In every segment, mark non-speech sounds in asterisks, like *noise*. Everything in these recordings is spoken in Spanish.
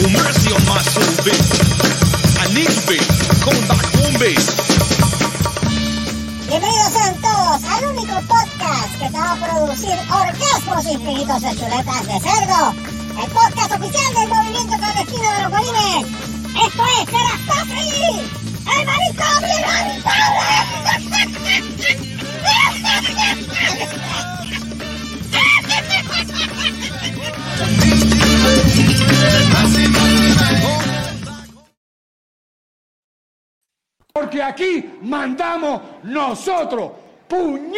Well, mercy on. Bienvenidos sean todos al único podcast que te va a producir orgasmos infinitos de chuletas de cerdo. El podcast oficial del movimiento clandestino de los bolines. Esto es Serastasi, el manicomio *laughs* Porque aquí mandamos nosotros. ¡Puñ!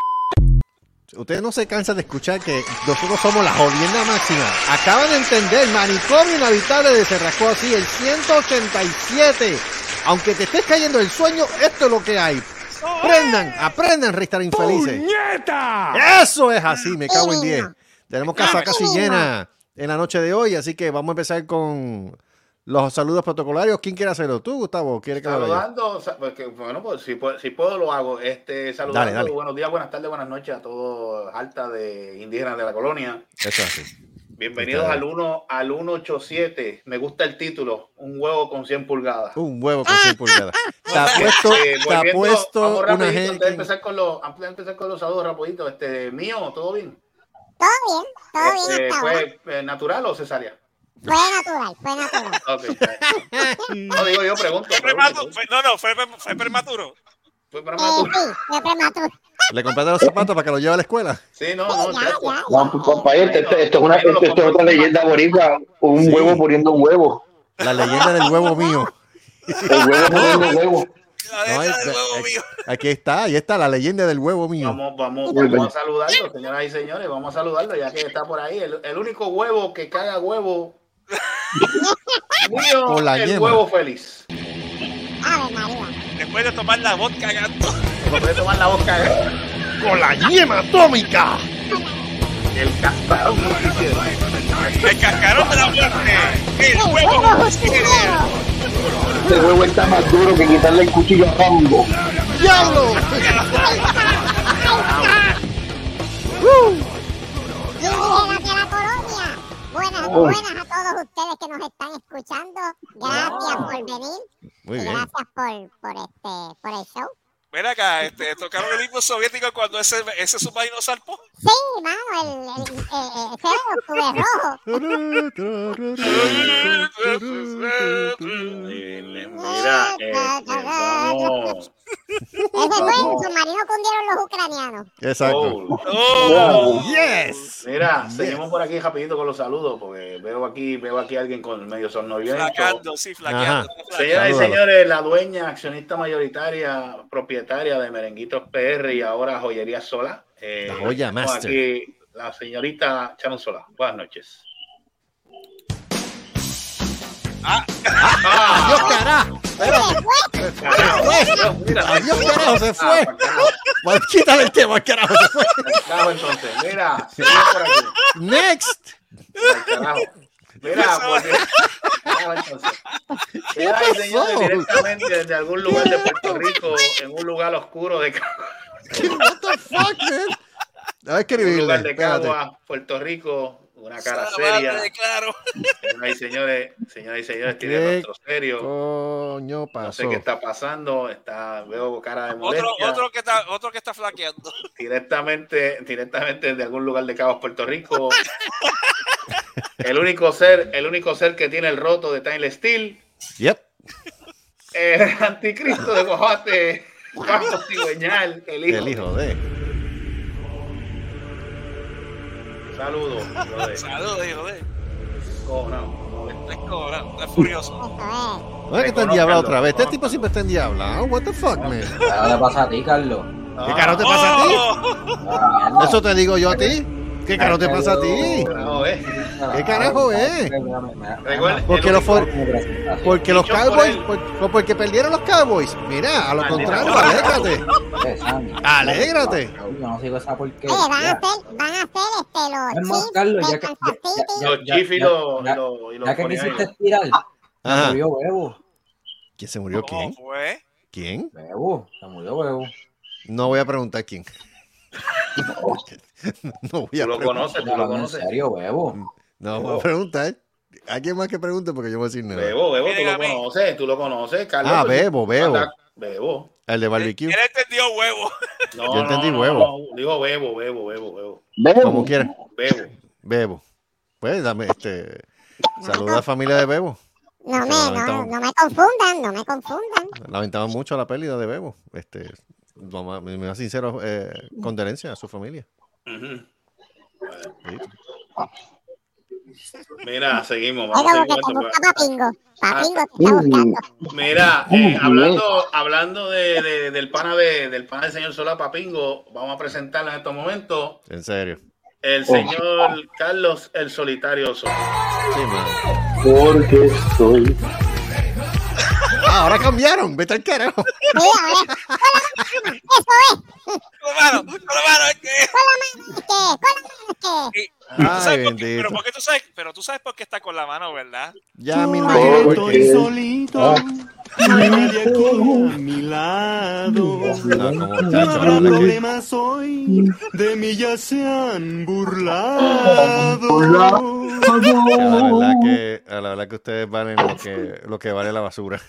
Ustedes no se cansan de escuchar que nosotros somos la jodienda máxima. Acaban de entender, manicomio inhabitable de Cerrasco así, el 187. Aunque te estés cayendo el sueño, esto es lo que hay. Aprendan, aprendan a estar infelices. ¡Puñeta! Eso es así, me cago en 10. Tenemos casa casi llena en la noche de hoy, así que vamos a empezar con los saludos protocolarios. ¿Quién quiere hacerlo? ¿Tú, Gustavo? ¿Quiere que lo haga yo? Saludando, sa- porque, bueno, pues si puedo, si puedo lo hago. Este, saludando, Dale, dale. buenos días, buenas tardes, buenas noches a todos alta de indígenas de la colonia. Eso es así. Bienvenidos al 1 al 187. Me gusta el título, un huevo con 100 pulgadas. Un huevo con 100 pulgadas. Te ha *laughs* puesto, Eh, te ha volviendo, puesto vamos una rapidito, antes de gente. empezar con los, antes de empezar con los saludos rapidito, este, mío, ¿todo bien? Todo bien, todo bien Este, hasta ahora. ¿Fue eh, natural o cesárea? Fue natural, fue natural. *laughs* No digo yo, pregunto. Fue pregunto. prematu- fue- no, no, fue, fue prematuro. Fue Eh, prematuro. sí, fue prematuro. Le compraste los zapatos para que lo lleve a la escuela. Sí, no, no, Ya, chacho. ya, ya. No, pues, compañero, esto, esto es una, esto, esto es otra leyenda boricua. Un Sí. huevo poniendo un huevo. La leyenda del huevo mío. El huevo poniendo un huevo. La No, neta es- del huevo aquí- mío. Aquí está, ahí está la leyenda del huevo mío. Vamos, vamos, vamos a saludarlo, señoras y señores, vamos a saludarlo ya que está por ahí. El, el único huevo que caga huevo. Mío, *laughs* Con la el yema. huevo feliz. Ave María. Después de tomar la vodka cagando. Me puede tomar la boca ¡Con la yema atómica! El cascarón. El cascarón de la muerte. El huevo. Este huevo está más duro que quitarle el cuchillo a Rambo. ¡Diablo! Indígenas de la colonia. Buenas, buenas a todos ustedes que nos están escuchando. Gracias por venir. Muy bien. gracias por, por este, por el show. Ven acá, este, tocaron el himno soviético cuando ese, ese submarino salpó. Sí, mano, el, el, eh, eh. Eh, eh, eh, vamos. Ese fue el submarino que hundieron los ucranianos. Exacto. Oh, ¡Oh! ¡Yes! Mira, seguimos por aquí rapidito con los saludos, porque veo aquí, veo aquí a alguien con medio sonoliento. Flacando, sí, flaqueando. Flaqueando. Señoras y señores, la dueña, accionista mayoritaria, propietaria de Merenguitos PR y ahora Joyería Sola. eh, La joya master. Aquí la señorita Charon Sola. Buenas noches. Ah, ¡Adiós, carajo! Carajo, Dios, mira, Adiós, carajo, se fue. Ah, Bueno, Quítale el tema, carajo, se fue. carajo, entonces, mira, seguimos por aquí. Next. Carajo. Mira, porque, carajo, entonces. Y señores, directamente desde algún lugar de Puerto Rico, en un lugar oscuro de What the fuck, man? A un escribirle. lugar de. Cagua, Puerto Rico, una cara seria. claro. Señoras y señores, señoras y señores, tiene ¿Qué rostro serio. Coño No pasó. sé qué está pasando. Está, veo cara de molestia. Otro, otro, que está, otro que está flaqueando. Directamente, directamente de algún lugar de Cabos, Puerto Rico. el único ser, el único ser que tiene el roto de Time Steel. Yep. El anticristo de Guajate. Juan Cigüeñal, el hijo. El hijo de. Saludos. brother. Saludos, hijo de. Cojonado. Estás cobrado, estás furioso. Eso No es que está endiablado otra vez. Este tipo siempre está endiablado. What the fuck, man? ¿Qué le pasa a ti, Carlos? ¿Qué carajo te pasa a ti? ¡Oh! Eso te digo yo a ti. ¿Qué carajo te pasa a ti? Eh. ¿Qué carajo es? Recuerda, Porque los Porque los Cowboys, porque perdieron los Cowboys. Mira, a lo contrario, alégrate. Alégrate. Yo no sigo esa porquería. Van a ser, van a ser este, los Chiefs Los y ya- los- ya- que me 49ers. hiciste espiral, se Ajá. murió huevo. ¿Quién se murió? ¿Cómo ¿Quién? ¿Quién? Huevo, se murió huevo. No voy a preguntar quién. *laughs* *laughs* No voy Tú a lo preguntar. conoces, tú lo Hablando en conoces. serio, huevo. No voy a preguntar. ¿Alguien más que pregunte? Porque yo voy a decir nada. Bebo, Bebo, tú lo conoces, tú lo conoces, Carlos. Ah, pues, Bebo, Bebo. Bebo. El de barbecue. Él entendió huevo. *laughs* No, Yo entendí no, no, huevo. no, digo Bebo, Bebo, Bebo, Bebo. Bebo. Como quieras. Bebo. Bebo. Pues dame este. Saluda a la familia de Bebo. No me, no, no me confundan, no me confundan. Lamentamos mucho la pérdida de Bebo. Este, mi más sincero eh, condolencia a su familia. Mira, seguimos. Es Vamos a como que seguir te con busca esto. Papingo. Papingo te Mm. está buscando. Mira, eh, bien. hablando, hablando de, de- del pana de, del pana del señor Solá Papingo, vamos a presentarlo en estos momentos. En serio. El señor Carlos el Solitario Solá. Sí. Porque soy. Ah, ahora cambiaron. Vete al carajo. Sí, ahora, con la mano, eso es. Con la mano, con la mano, es que. Con la mano, es que, con la mano, es que. Y- ¿tú Ay, sabes por qué? pero, ¿por qué tú sabes, pero tú sabes por qué está con la mano, ¿verdad? Ya me imagino qué. solito, no hay nadie aquí a mi lado. No, habrá problemas hoy, de mí ya se han burlado. la verdad que a la verdad que ustedes valen lo que lo que vale la basura.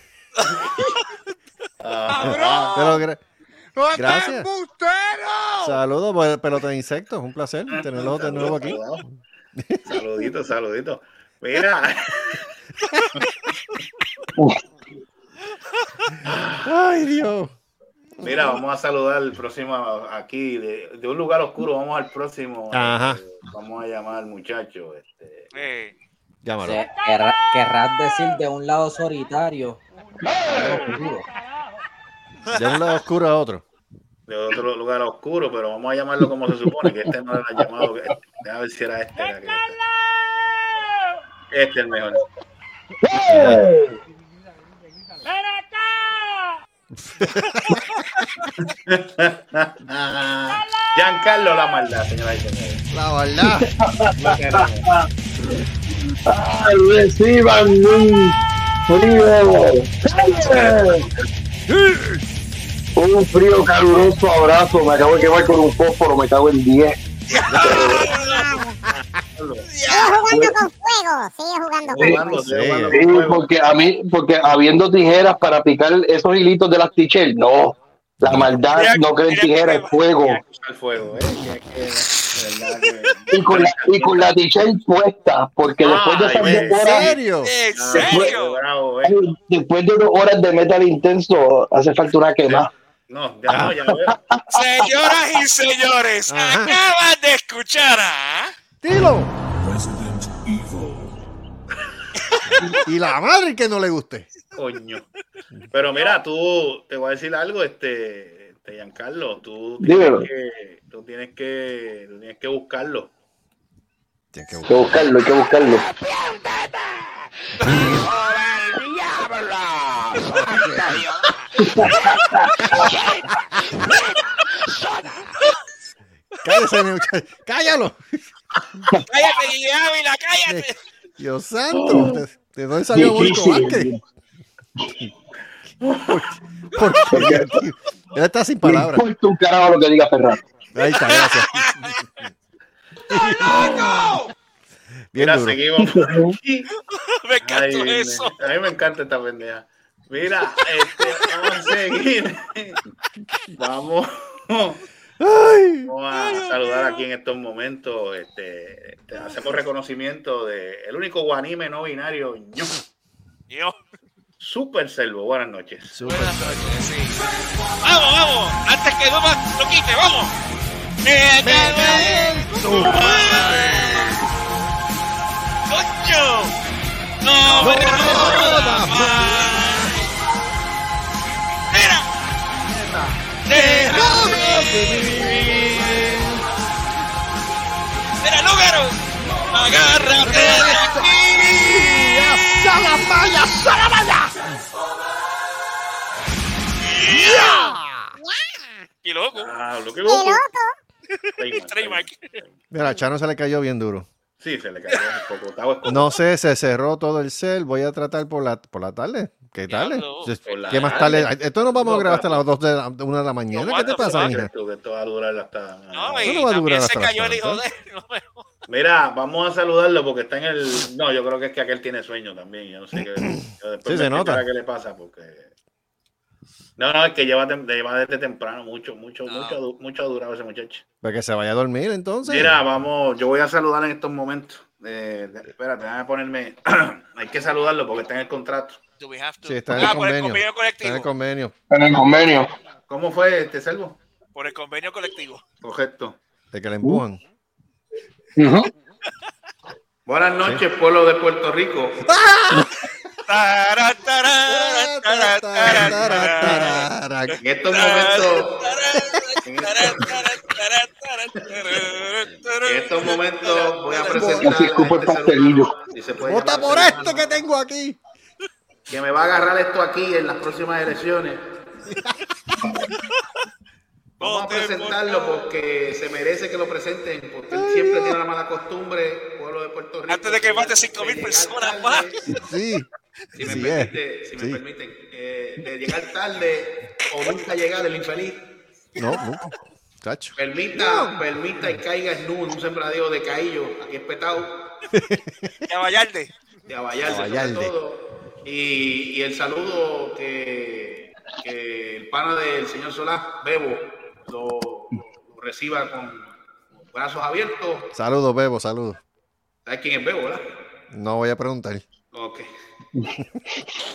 Ah, Pero gra- gracias. Saludos, pues, pelota de insectos. Un placer tenerlos de nuevo aquí. Saludito, saludito. Mira, Ay, Dios. mira, vamos a saludar el próximo aquí de, de un lugar oscuro. Vamos al próximo. Ajá. este, vamos a llamar al muchacho. Este, Eh, Llámalo. Querrás decir de un lado solitario. De un lado oscuro a otro. de otro lugar oscuro, pero vamos a llamarlo como se supone, que este no era el llamado. que- Déjame ver si era este. era que- Este es el mejor. Giancarlo la maldad, señora y señores. La. Ay, reciban un frío. Un frío caluroso abrazo. Me acabo de quemar con un fósforo. Me cago en 10. Sigue jugando con fuego, sigue jugando porque a mí, porque habiendo tijeras para picar esos hilitos de las t-shirts, no. La maldad no cree en tijeras, es fuego. Fuego, Y con la, y con la puesta, porque después de esas ¿En dos horas, serio? ¿En serio? ¿eh? después de dos horas de metal intenso, hace falta una quema. No, ya no, ya lo veo. *laughs* Señoras y señores, Ajá. acaban de escuchar a. Dilo. Y la madre que no le guste. Coño. Pero mira, tú, te voy a decir algo, este, este Giancarlo, tú Dímelo. que, tú tienes que, tú tienes que buscarlo. Tienes que Hay que buscarlo, hay que buscarlo. Cállese, mi muchacho. Cállalo. Cállate, Guille Ávila, cállate. Dios santo. ¿De, de dónde salió Difícil. Vázquez? ¿Por qué? tío? Él está sin No palabras. importa un carajo lo que diga Ferran. Ahí está, gracias. *laughs* Bien Mira, duro. seguimos por aquí. *laughs* Me Ay, me- eso. a mí me encanta esta pendeja. Mira, este, vamos a seguir. *laughs* Vamos, Ay, vamos a saludar aquí en estos momentos. Este, este, hacemos reconocimiento de el único guanime no binario, Yo. Super Selvo. Buenas noches. Buenas noches, sí. Vamos, vamos. Antes que Duma lo quite, vamos. Me cago en tu madre. ¡Coño! ¡No me jodas más! ¡Mira! ¡Déjame vivir! ¡Mira, Lúgaro! ¡Agárrate de aquí! ¡Salamaya, salamaya! ¡Y loco! Ah, lo que ¡Qué loco! Trademark, Trademark. Mira, a Chano se le cayó bien duro. Sí, se le cayó un poco. No sé, se cerró todo el cel. Voy a tratar por la, por la tarde. ¿Qué la ¿Qué más tarde. Esto no vamos a No, grabar hasta las 2 de la, 1 de la mañana. No, ¿Qué te pasa, mija? ¿Crees tú que esto va a durar hasta.? No, y no va a durar se hasta las cayó el hijo de él. *laughs* No me jodas. Mira, vamos a saludarlo porque está en el. No, yo creo que es que aquel tiene sueño también. Yo no sé qué. *clears throat* yo después Sí, se nota. qué le pasa porque. No, no, es que lleva, tem- lleva desde temprano, mucho, mucho, mucho, du- mucho ha durado ese muchacho. Para que se vaya a dormir entonces. Mira, vamos, yo voy a saludar en estos momentos. Eh, de- espérate, déjame ponerme. *clears throat* Hay que saludarlo porque está en el contrato. Do we have to- Sí, está en el Ah, por el convenio. Está en el convenio. En el convenio. ¿Cómo fue este selvo? Por el convenio colectivo. Correcto. De que le empujan. Ujú. Buenas noches, pueblo de Puerto Rico. Tará, *laughs* En estos momentos, en estos momentos voy a presentar. A este ¡Vota por esto que tengo aquí! Que me va a agarrar esto aquí en las próximas elecciones. Vamos a presentarlo porque se merece que lo presenten, porque él siempre tiene la mala costumbre, pueblo de Puerto Rico. Antes de que mate de 5.000 llegar personas más. Sí. Si me Sí permite, si Sí. me permiten, eh, de llegar tarde o nunca llegar el infeliz. No, nunca. Chacho. Permita, permita y caiga en un sembradío de caillo, aquí espetado, *laughs* de Abayalde, sobre Abayalde. todo. Y, y el saludo que, que el pana del señor Solá, Bebo, lo, lo reciba con brazos abiertos. Saludos, Bebo, saludos. ¿Sabes quién es Bebo, verdad? No voy a preguntar. Ok.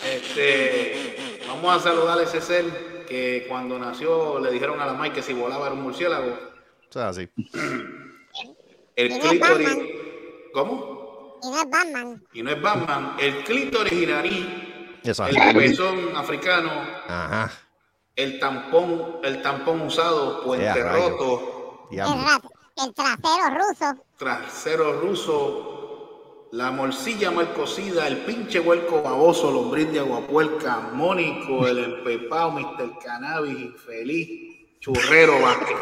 Este, vamos a saludar a ese ser que cuando nació le dijeron a la Mike que si volaba era un murciélago. O sea, así. El no es clítoris. ¿Cómo? Y no es Batman. Y no es Batman. El clítoris iraní, Eso. el pezón africano, Ajá. el tampón, el tampón usado, puente roto, El, el trasero ruso. trasero ruso, la morcilla mal cocida, el pinche huerco baboso, lombriz de aguapuerca, Mónico, el empepao, Mr. Cannabis, infeliz, churrero Vázquez.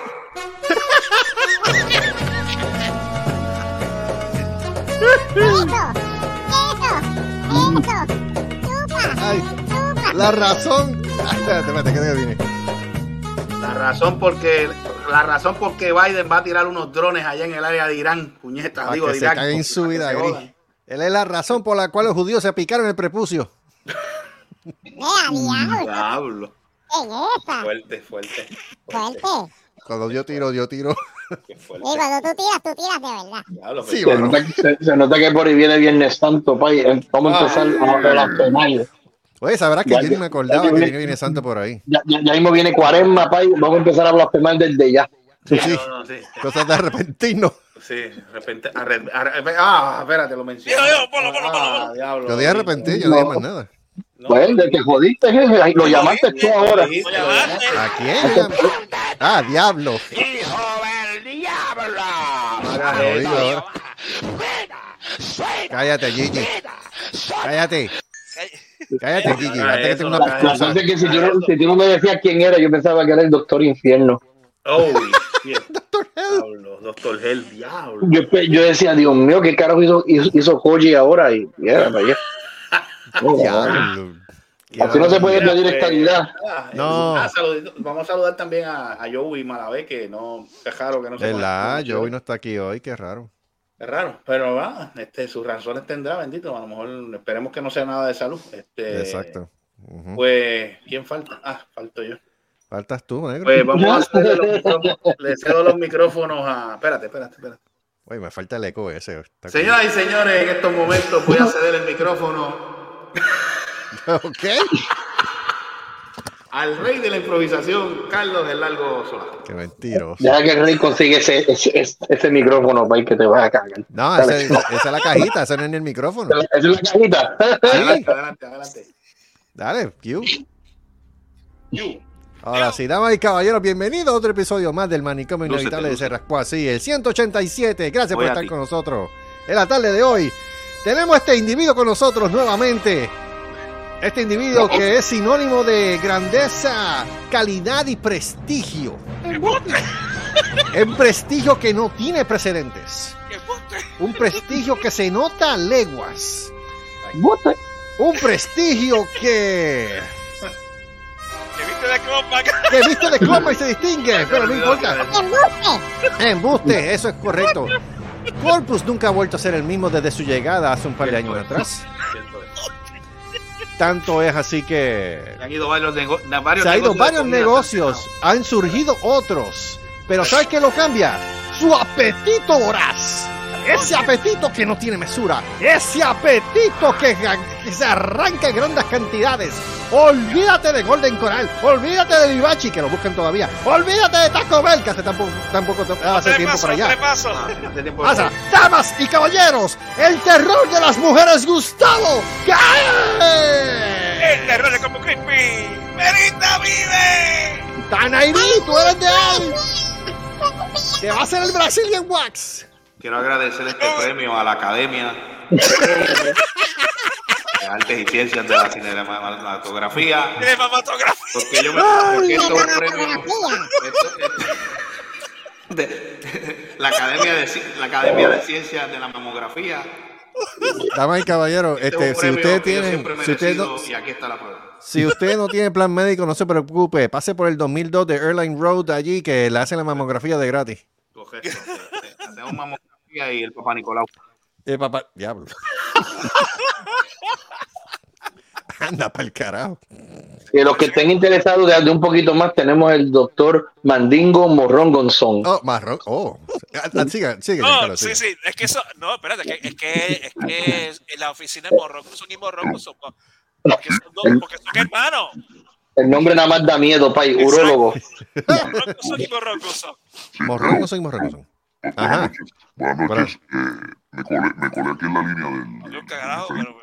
La razón. Ay, espérate, espérate, que viene. La razón porque la razón por qué Biden va a tirar unos drones allá en el área de Irán, puñeta, Para digo, que de se en porque- su vida. Él es la razón por la cual los judíos se picaron el prepucio. Diablo. Diablo, En esa. fuerte, fuerte, fuerte, Fuerte. Cuando yo tiro, yo tiro. qué Y fuerte. cuando tú tiras, tú tiras de verdad. Diablo, Sí, pero- Se nota, se, se nota que por ahí viene Viernes Santo, pay. Eh, Vamos a empezar a blasfemar. Oye, sabrás que Ya, yo ni me acordaba ya que viene- santo por ahí. Ya, ya, ya mismo viene Cuaresma, pay. Vamos a empezar a blasfemar desde ya. Sí, No, no, sí, Cosas de arrepentirnos. sí, repente, arre- arre- ah, espérate, lo mencioné. Ponlo. Ah, diablo. Yo dije arrepentir, yo no dije más nada. No, Pues, de que jodiste, jefe, lo llamaste tú ahora. lo Lo lo. ¿A quién? Ah, diablo. ¡Hijo del diablo! Lo ahora. Cállate, Gigi. Cállate. Cállate, Gigi. Antes que eso tenga no una cae. La excusa. cosa es que si tú, no, si tú no me decías quién era, yo pensaba que era el Doctor Infierno. Oh, *laughs* Diablo, Doctor Hell, diablo. Yo, decía, Dios mío, ¿qué carajo hizo, hizo, hizo Koji ahora? Y, era para allá. Oh, Diablo. Así no se puede pedir pues, estabilidad. ah, No. ah, saludito. Vamos a saludar también a, a Joey Malavé, que no, es raro que no se ¿Verdad? Joey no está aquí hoy, qué raro. Es raro, pero va, este, sus razones tendrá, bendito. A lo mejor esperemos que no sea nada de salud. Este, Exacto. Pues, ¿quién falta? Ah, falto yo. Faltas tú, negro. Pues vamos a ceder los micrófonos. Le cedo los micrófonos a. Espérate, espérate, espérate. Oye, me falta el eco ese. Señoras y señores, en estos momentos voy a ceder el micrófono. *laughs* Ok. al rey de la improvisación, Carlos del Largo Solá. Qué mentiroso. Deja que el rey consigue ese, ese, ese, ese micrófono, pay, que te vas a cagar. No, esa es la cajita, ese no es ni el micrófono. Esa es la cajita. Adelante, adelante, adelante. Dale, Q. You. Ahora sí, damas y caballeros, bienvenidos a otro episodio más del Manicomio Lúcete, Inevitable de lúcete. Se Rascó Así, el 187. Gracias por Voy a estar ti. con nosotros. En la tarde de hoy tenemos este individuo con nosotros nuevamente. Este individuo que es sinónimo de grandeza, calidad y prestigio. Un prestigio que no tiene precedentes. Un prestigio que se nota a leguas. Bote. Un prestigio que... ¿Qué viste de Club que viste de copa y se distingue, *laughs* pero no importa. ¡Embuste! Embuste, eso es correcto. Corpus nunca ha vuelto a ser el mismo desde su llegada hace un par de años atrás. Tanto es así que Se han ido varios, nego- varios se han ido negocios de varios comida negocios, han surgido otros, pero ¿sabes qué lo cambia? Su apetito voraz. Ese apetito que no tiene mesura, ese apetito que, que se arranca en grandes cantidades. Olvídate de Golden Coral, olvídate de Vivachi, que lo buscan todavía, olvídate de Taco Bell, que hace tampoco, tampoco hace Tres tiempo pasos, para allá. pasos. Ah, hace tiempo Pasa, damas y caballeros, el terror de las mujeres, Gustavo. ¡Cae! El terror de como creepy. ¡Merita vive! Tanairi, tú eres de él. Que va a ser el Brazilian Wax. Quiero agradecer este premio a la Academia de Artes y Ciencias de la Cinematografía. De. Porque yo me porque esto es un premio. esto- esto- de- la, Academia de, la Academia de Ciencias de la Mamografía. Damas y caballeros, Este es este, si siempre he si ustedes no, y aquí está la prueba. si usted no tiene plan médico, no se preocupe, pase por el 2002 de Airline Road allí que le hacen la mamografía de gratis. Correcto. Hacemos mamografía y el papá Nicolau. Eh, papá, diablo. *laughs* Anda para el carajo. Que los que estén interesados de, de un poquito más, tenemos el doctor Mandingo Morrón Gonzón. Oh, marrón. Oh, Ah, ah, siga, sigue, No, sí, sí, es que eso, no, espérate, es que, es que, es que la oficina de Morrocoso y Morrocoso, porque son dos, porque son hermanos, El nombre nada más da miedo, pay, urólogo. Morrocoso y Morrocoso. Morrón no soy morrón no soy. Ajá. Buenas noches. Eh, me, colé, me colé aquí en la línea del. Yo carajo, pero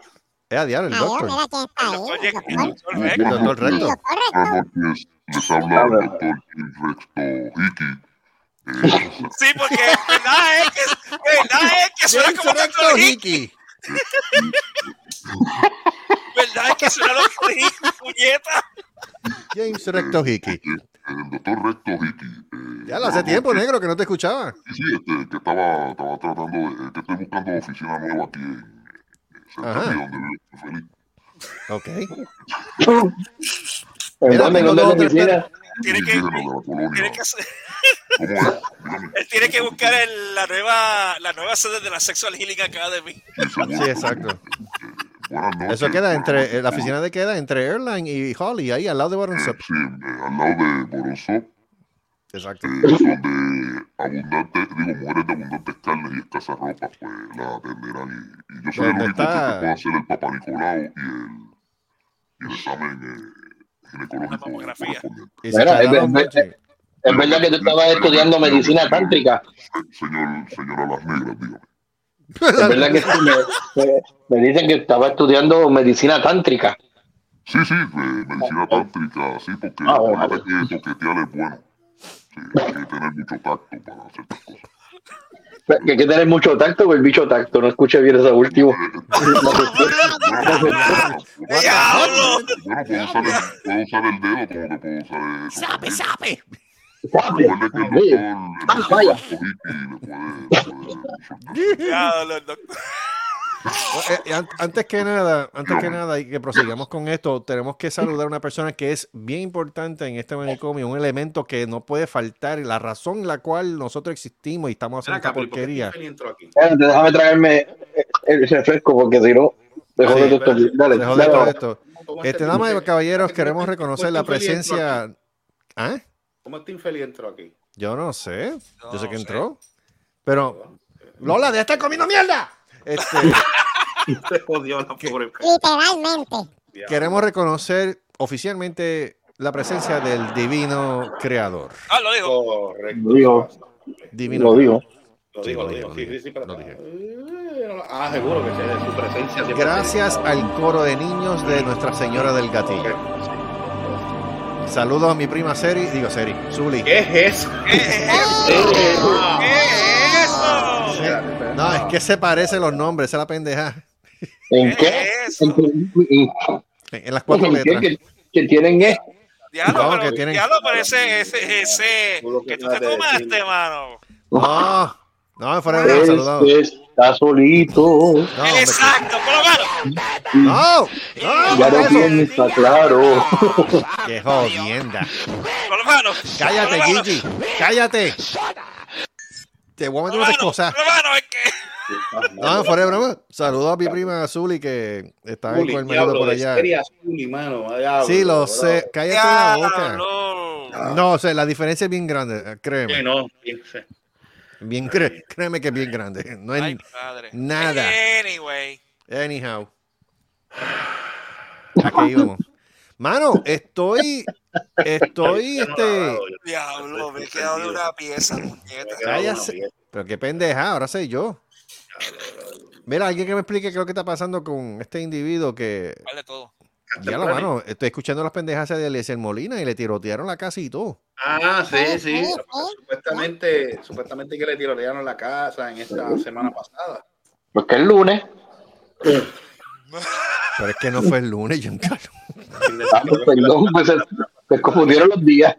Eh, a diablo, el doctor. doctor. Buenas Recto. Buenas Recto. noches. Les habla el doctor Jim Rexto Hickey. *laughs* Sí, porque verdad es que, verdad es que suena como Recto Doctor Hick, Hickey. verdad *laughs* es que suena Doctor Hick, puñeta. James Recto Hickey. El doctor Recto Hickey. Eh, Ya lo hace tiempo, negro, que no te escuchaba. Sí, sí, este, que estaba, estaba tratando de. que estoy buscando oficina nueva aquí en. Ajá. de donde vivo, estoy feliz. Ok. ¿En Mira, tengo dos oficina? Tiene que, tiene que *laughs* él tiene que buscar el- la nueva, la nueva sede de la Sexual Healing Academy. Sí, exacto. Buenas noches. Eso queda entre, eh, la oficina de queda entre Airline y Holly, ahí al lado de Bottoms Up. Sí, eh, al lado de Borosop, Exacto. eh, donde abundantes, digo, mujeres de abundantes carnes y escasa ropa, pues la atenderán. Y, y yo soy el ¿Dónde único está? que puede hacer el Papa Nicolau y el, y el examen eh, ginecológico correspondiente. Y se es. Es verdad que tú estabas estudiando medicina tántrica. Señor, señora Las Negras, dígame. Es verdad que me, me- dicen que estaba estudiando medicina tántrica. Sí, sí, eh, medicina tántrica, sí, porque Ah, bueno. acuérdate que toquetear es bueno. Sí, hay que tener mucho tacto para hacer estas cosas. Que hay que tener mucho tacto con el bicho tacto. No escuché bien eso último. ¡Diablo! Bueno, puedo usar, el, puedo usar el dedo como que puedo usar eso. ¡Sape, sape! Vaya. Eh, an- antes que nada, antes que nada, y que prosigamos con esto, tenemos que saludar a una persona que es bien importante en este manicomio, un elemento que no puede faltar, y la razón la cual nosotros existimos y estamos haciendo esta acá, Pili, ¿por qué porquería. Déjame traerme el refresco porque si no, dejo Sí, de esto. Dale, Dejó de todo esto. ¿Cómo Este, damas y caballeros, queremos reconocer la presencia. ¿Ah? ¿Cómo este infeliz entró aquí? Yo no sé. Yo sé que sé. entró. Pero, Lola, de estar comiendo mierda. Este, *laughs* Se jodió la pobre. Literalmente. Queremos reconocer oficialmente la presencia del divino creador. Ah, lo dijo. Correcto. Lo digo. Divino Lo digo. Lo Sí, dijo, lo lo dijo, dijo. Sí, sí, sí, pero- lo dije. Eh, Ah, seguro que sí, de su presencia. Gracias tiene- al coro de niños de Nuestra Señora del Gatillo. Saludos a mi prima Seri, digo Seri, Zuli. *laughs* ¿Qué es eso? ¿Qué es eso? ¿Qué es eso? No, es que se parecen los nombres, esa es la pendeja. ¿En ¿Qué qué? es eso? ¿En, las cuatro letras. ¿Que, que tienen es? Diablo, No, pero, que tienen- diablo, pero ese, ese, ese que tú te tomaste, mano. No, no, fuera de saludos. Está solito. No, Exacto, por lo menos. no, no, Ya no, tiene, está claro. *laughs* Qué jodienda. Por lo menos. Cállate, Gigi, cállate. Te voy a meter unas cosas. por lo menos, es que No, fuera de broma. Saludos a mi prima Azuli que está ahí Zuli, con el marido por allá. Zuli, mano, Sí, lo bro. sé. Cállate la boca. No, o sea, la diferencia es bien grande, créeme. Sí, no. Bien, cré- créeme que es bien grande. No Ay, es padre. nada. Anyway. Anyhow. Aquí íbamos. Mano, estoy. Estoy, este. Diablo, me he quedado de una pieza. Cállate. Pero qué pendeja, ahora soy yo. Mira, alguien que me explique qué es lo que está pasando con este individuo que. Vale todo. Ya lo mano, estoy escuchando las pendejas de Eliezer Molina y le tirotearon la casa y todo. Ah, sí, sí. Supuestamente, supuestamente que le tirotearon la casa en esta semana pasada. Porque el lunes. *laughs* Pero es que no fue el lunes, Giancarlo. Ah, *laughs* pues, perdón, pues se, se confundieron los días.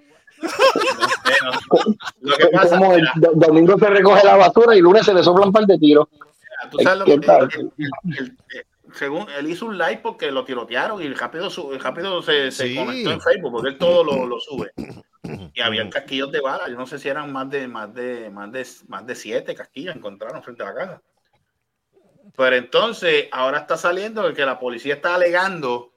Lo que pasa Como es el do- domingo se recoge la basura y lunes se le soplan un par de tiros. que tú sabes lo ¿Qué que el- el- el- según él hizo un live porque lo tirotearon y rápido su- rápido se, se Sí. conectó en Facebook porque él todo lo, lo sube. *coughs* Y habían casquillos de bala, yo no sé si eran más de más de más de más de siete casquillos encontraron frente a la casa. Pero entonces ahora está saliendo que la policía está alegando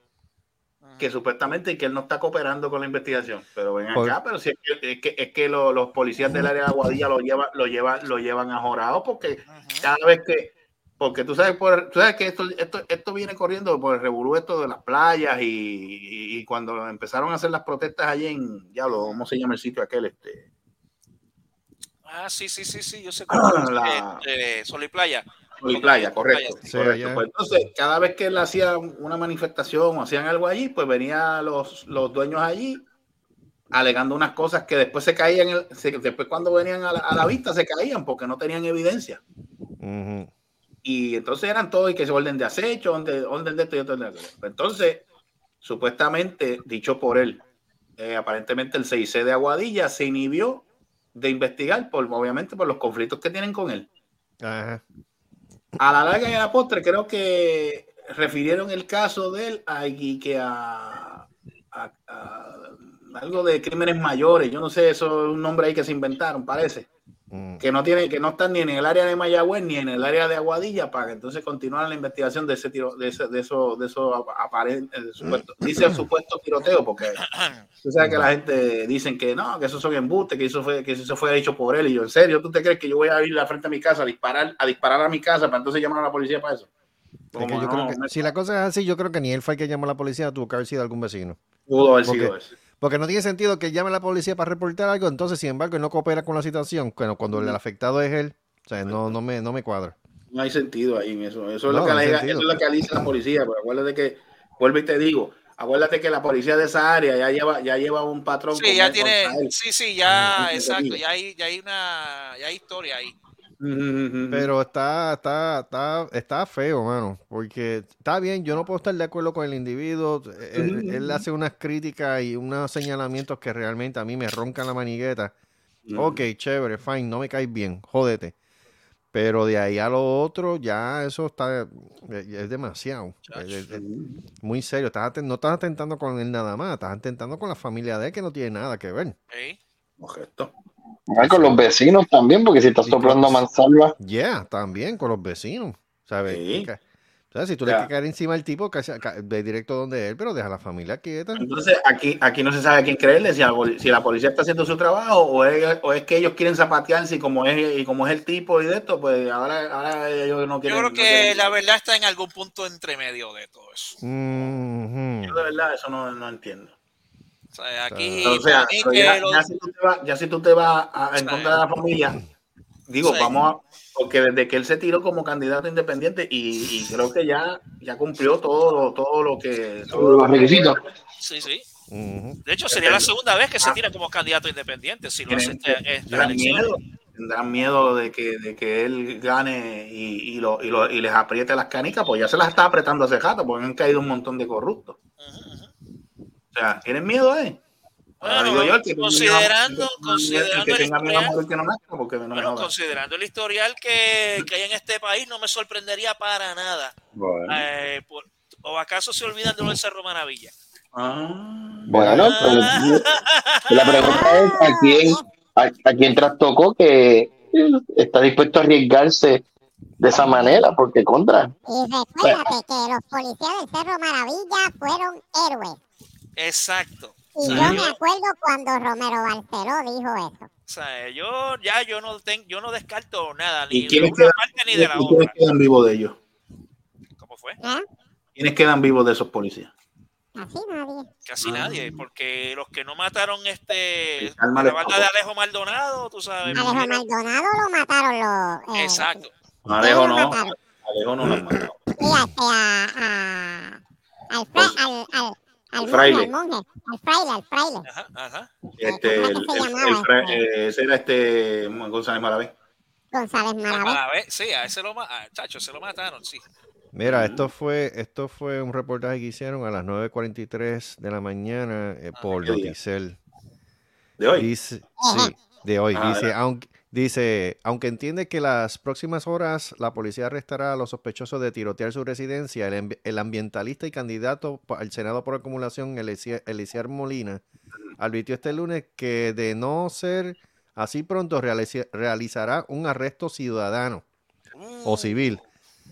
que supuestamente que él no está cooperando con la investigación. Pero ven acá, pero si es que, es que, es que lo- los policías del área de Aguadilla lo llevan, lo llevan, lo llevan a jorado porque cada vez que, porque tú sabes, por, tú sabes que esto, esto, esto viene corriendo por el revolú esto de las playas y, y- y cuando empezaron a hacer las protestas allí en, ya lo, ¿cómo se llama el sitio aquel? Este, Ah, sí, sí, sí, sí, yo sé cómo es. *clears throat* La- Eh, eh, Sol y Playa. Sol y Playa, correcto. Sí, correcto. Pues entonces, cada vez que él hacía una manifestación o hacían algo allí, pues venían los, los dueños allí alegando unas cosas que después se caían, en el- se- después cuando venían a la, a la vista se caían porque no tenían evidencia. Ujú. Y entonces eran todos y que se orden de acecho, orden, orden de esto y orden de aquello. Entonces, supuestamente, dicho por él, eh, aparentemente el 6C de Aguadilla se inhibió de investigar, por, obviamente por los conflictos que tienen con él. Ajá. A la larga y a la postre, creo que refirieron el caso de él a, y que a, a- a algo de crímenes mayores. Yo no sé, eso es un nombre ahí que se inventaron, parece. Mm. Que no tiene, que no están ni en el área de Mayagüez ni en el área de Aguadilla para que entonces continuar la investigación de ese tiro, de ese, de eso, de eso aparente, de supuesto- dice el supuesto tiroteo, porque *coughs* tú sabes que la gente dicen que no, que eso son embustes, que eso fue, que eso fue hecho por él. Y yo, ¿en serio? ¿Tú te crees que yo voy a ir la frente a mi casa a disparar, a disparar a mi casa para entonces llamar a la policía para eso? Es que yo creo no, que- me- si la cosa es así, yo creo que ni él fue el que llamó a la policía, tuvo que haber sido algún vecino. Pudo haber sido eso. Porque no tiene sentido que llame a la policía para reportar algo, entonces, sin embargo, él no coopera con la situación, bueno, cuando el afectado es él. O sea, no, no, me, no me cuadra. No hay sentido ahí en eso. Eso es, No, lo, que no alega- eso es lo que dice la policía. Pero acuérdate que, vuelvo y te digo, acuérdate que la policía de esa área ya lleva, ya lleva un patrón. Sí, ya tiene, sí, sí, ya, exacto, ya hay, ya hay una, ya hay historia ahí. Pero está, está, está, está feo, mano. Porque está bien, yo no puedo estar de acuerdo con el individuo. Él, hace unas críticas y unos señalamientos que realmente a mí me roncan la manigueta. Ok, chévere, fine, no me caes bien, jódete. Pero de ahí a lo otro, ya eso está, es es demasiado. Es- es- es muy serio. Estás no estás atentando con él nada más, estás atentando con la familia de él que no tiene nada que ver. ¿sí? Correcto. Con los vecinos también, porque si estás soplando a mansalva. Yeah, también con los vecinos. ¿Sabes? Sí. ¿sabes? Si tú Ya. le quieres caer encima al tipo, ca- ca- ve directo donde él, pero deja a la familia quieta. Entonces, aquí, aquí no se sabe a quién creerle, si, la poli- si la policía está haciendo su trabajo o es, o es que ellos quieren zapatearse y como es, y como es el tipo y de esto, pues ahora, ahora ellos no Yo quieren. creo no que quieren- la verdad está en algún punto entre medio de todo eso. Yo de verdad eso no, no entiendo. O sea, aquí, o sea, para mí pero que ya, los- ya si tú te vas, ya si tú te vas a, en contra de la familia, digo, Sí. vamos a, porque desde que él se tiró como candidato independiente y, y creo que ya, ya cumplió todo lo, todo lo que todo lo Los que- requisitos. sí, sí. De hecho, sería la segunda vez que se tira como candidato independiente si lo hace esta miedo, tendrán miedo de que, de que él gane y, y, lo, y, lo- y les apriete las canicas, pues ya se las está apretando hace rato, porque han caído un montón de corruptos. O sea, ¿tienen miedo, eh? Bueno, yo, que considerando- el considerando que historial- que no nazca, porque no me Bueno, jodas. considerando el historial que, que hay en este país, no me sorprendería para nada. Bueno. Eh, por- ¿O acaso se olvidan de lo del Cerro Maravilla? Ah. Bueno, pues, la pregunta es a quién, a, a quién trastocó que está dispuesto a arriesgarse de esa manera, porque contra. Y recuérdate que los policías del Cerro Maravilla fueron héroes. Exacto. Y yo me acuerdo cuando Romero Barceló dijo eso. O sea, yo ya yo no ten- yo no descarto nada, ni ¿Y de quiénes una quedan, parte ni de la y quiénes otra. quedan vivos de ellos? ¿Cómo fue? ¿Eh? ¿Quiénes quedan vivos de esos policías? Así nadie. Casi Ah. nadie, porque los que no mataron este la banda de Alejo Maldonado, tú sabes. Alejo. Maldonado lo mataron los. eh, Exacto. Alejo no. mataron. Alejo no lo han matado. Y a, a, a- al, al, al, al fraile. al monje, al fraile, al fraile. Ajá, ajá. Este, el, ¿Cómo se el- llamaba el fra- eh, ese era este González Malavé. González Maravé. A ver, sí, a ese lo mataron, chacho, se lo mataron, sí. Mira, esto fue, esto fue un reportaje que hicieron a las 9.43 de la mañana eh, por. Noticel. ¿De hoy? Dice, sí, de hoy. Ah, dice, aunque, dice, aunque entiende que las próximas horas la policía arrestará a los sospechosos de tirotear su residencia, el, ambi- el ambientalista y candidato al Senado por acumulación, Elicia- Eliciar Molina, advirtió este lunes que de no ser así pronto realizará un arresto ciudadano o civil.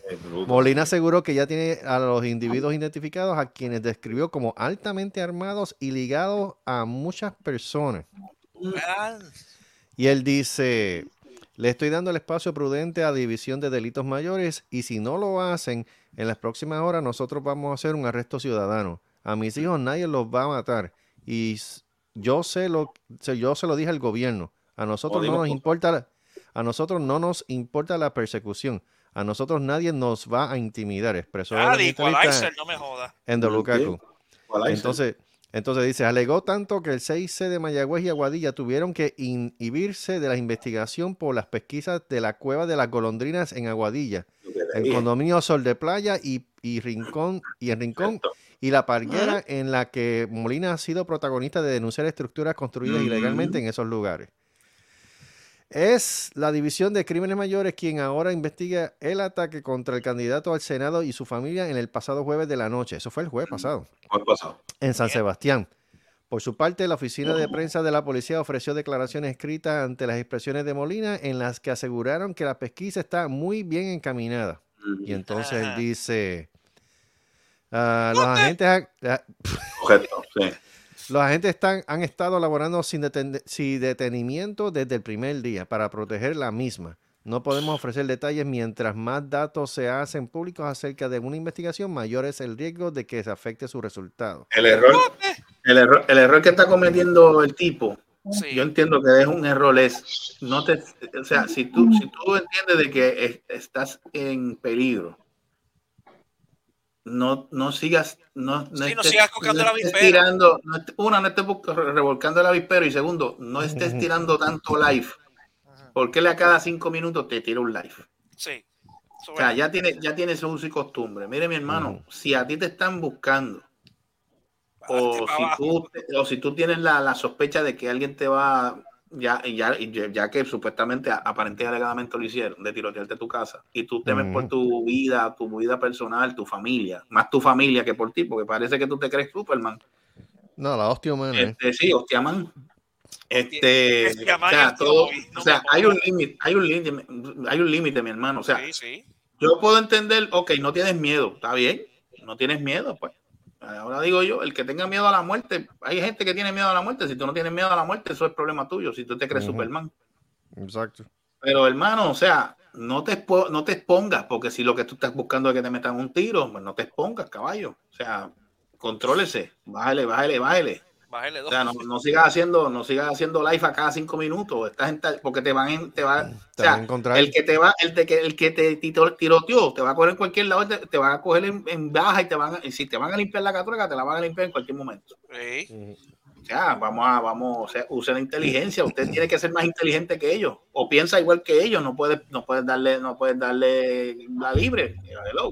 Eh, bruto. Molina aseguró que ya tiene a los individuos identificados a quienes describió como altamente armados y ligados a muchas personas. Y él dice, le estoy dando el espacio prudente a división de delitos mayores y si no lo hacen, en las próximas horas nosotros vamos a hacer un arresto ciudadano. A mis hijos nadie los va a matar. Y yo se lo, se- yo se lo dije al gobierno. A nosotros no nos importa la- a nosotros no nos importa la persecución. A nosotros nadie nos va a intimidar, expresó el ah, Equalizer, no me Lukaku. Entonces, entonces dice, alegó tanto que el 6C de Mayagüez y Aguadilla tuvieron que inhibirse de la investigación por las pesquisas de la cueva de las golondrinas en Aguadilla, el condominio Sol de Playa y, y Rincón y en Rincón y la parguera en la que Molina ha sido protagonista de denunciar estructuras construidas ilegalmente en esos lugares. Es la División de Crímenes Mayores quien ahora investiga el ataque contra el candidato al Senado y su familia en el pasado jueves de la noche. Eso fue el jueves pasado ¿Cuál pasó? en San Sebastián. Por su parte, la oficina de prensa de la policía ofreció declaraciones escritas ante las expresiones de Molina en las que aseguraron que la pesquisa está muy bien encaminada. Y entonces él dice, ah, los agentes, ah, *laughs* Objeto, sí. Los agentes están, han estado laborando sin, deten- sin detenimiento desde el primer día para proteger la misma. No podemos ofrecer detalles mientras más datos se hacen públicos acerca de una investigación, mayor es el riesgo de que se afecte su resultado. El error, el error, el error que está cometiendo el tipo, Sí. yo entiendo que es un error, es no te, o sea, si tú, si tú entiendes de que es- estás en peligro, no, no sigas, no, no, Sí, no sigas buscando no estés tirando, no una, no estés revolcando el avispero y segundo, no estés tirando tanto live, porque le a cada cinco minutos te tira un live. Sí. O sea, ya tiene, ya tiene su uso y costumbre. Mire, mi hermano, si a ti te están buscando, o si tú, o si tú tienes la, la sospecha de que alguien te va, ya, ya, ya, ya que supuestamente, aparentemente y alegadamente lo hicieron, de tirotearte tu casa, y tú temes por tu vida, tu vida personal, tu familia, más tu familia que por ti, porque parece que tú te crees Superman. No, la hostia humana. ¿eh? Este, sí, hostia, man. Este, man, o sea, todo- no o sea, hay un límite, hay un límite, hay un límite, mi hermano. O sea, Sí, sí. yo puedo entender, ok, no tienes miedo, está bien, no tienes miedo, pues. Ahora digo yo, el que tenga miedo a la muerte, hay gente que tiene miedo a la muerte, si tú no tienes miedo a la muerte, eso es problema tuyo, si tú te crees. Superman. Exacto. Pero hermano, o sea, no te, no te expongas, porque si lo que tú estás buscando es que te metan un tiro, pues no te expongas, caballo. O sea, contrólese, bájale, bájale, bájale. Bájale O sea, no, no sigas haciendo, no sigas haciendo live a cada cinco minutos. Estás en tal- porque te van, te va, o Te sea, van a encontrar. el que te va, el de que el que te tiro- tiroteó, te va a coger en cualquier lado, te, te van a coger en, en baja y te van, a- y si te van a limpiar la católica, te la van a limpiar en cualquier momento. Sí. O sea, vamos a, vamos, o sea, use la inteligencia. Usted tiene que ser más inteligente que ellos, o piensa igual que ellos. No puedes, no puedes darle, no puedes darle la libre. Hello.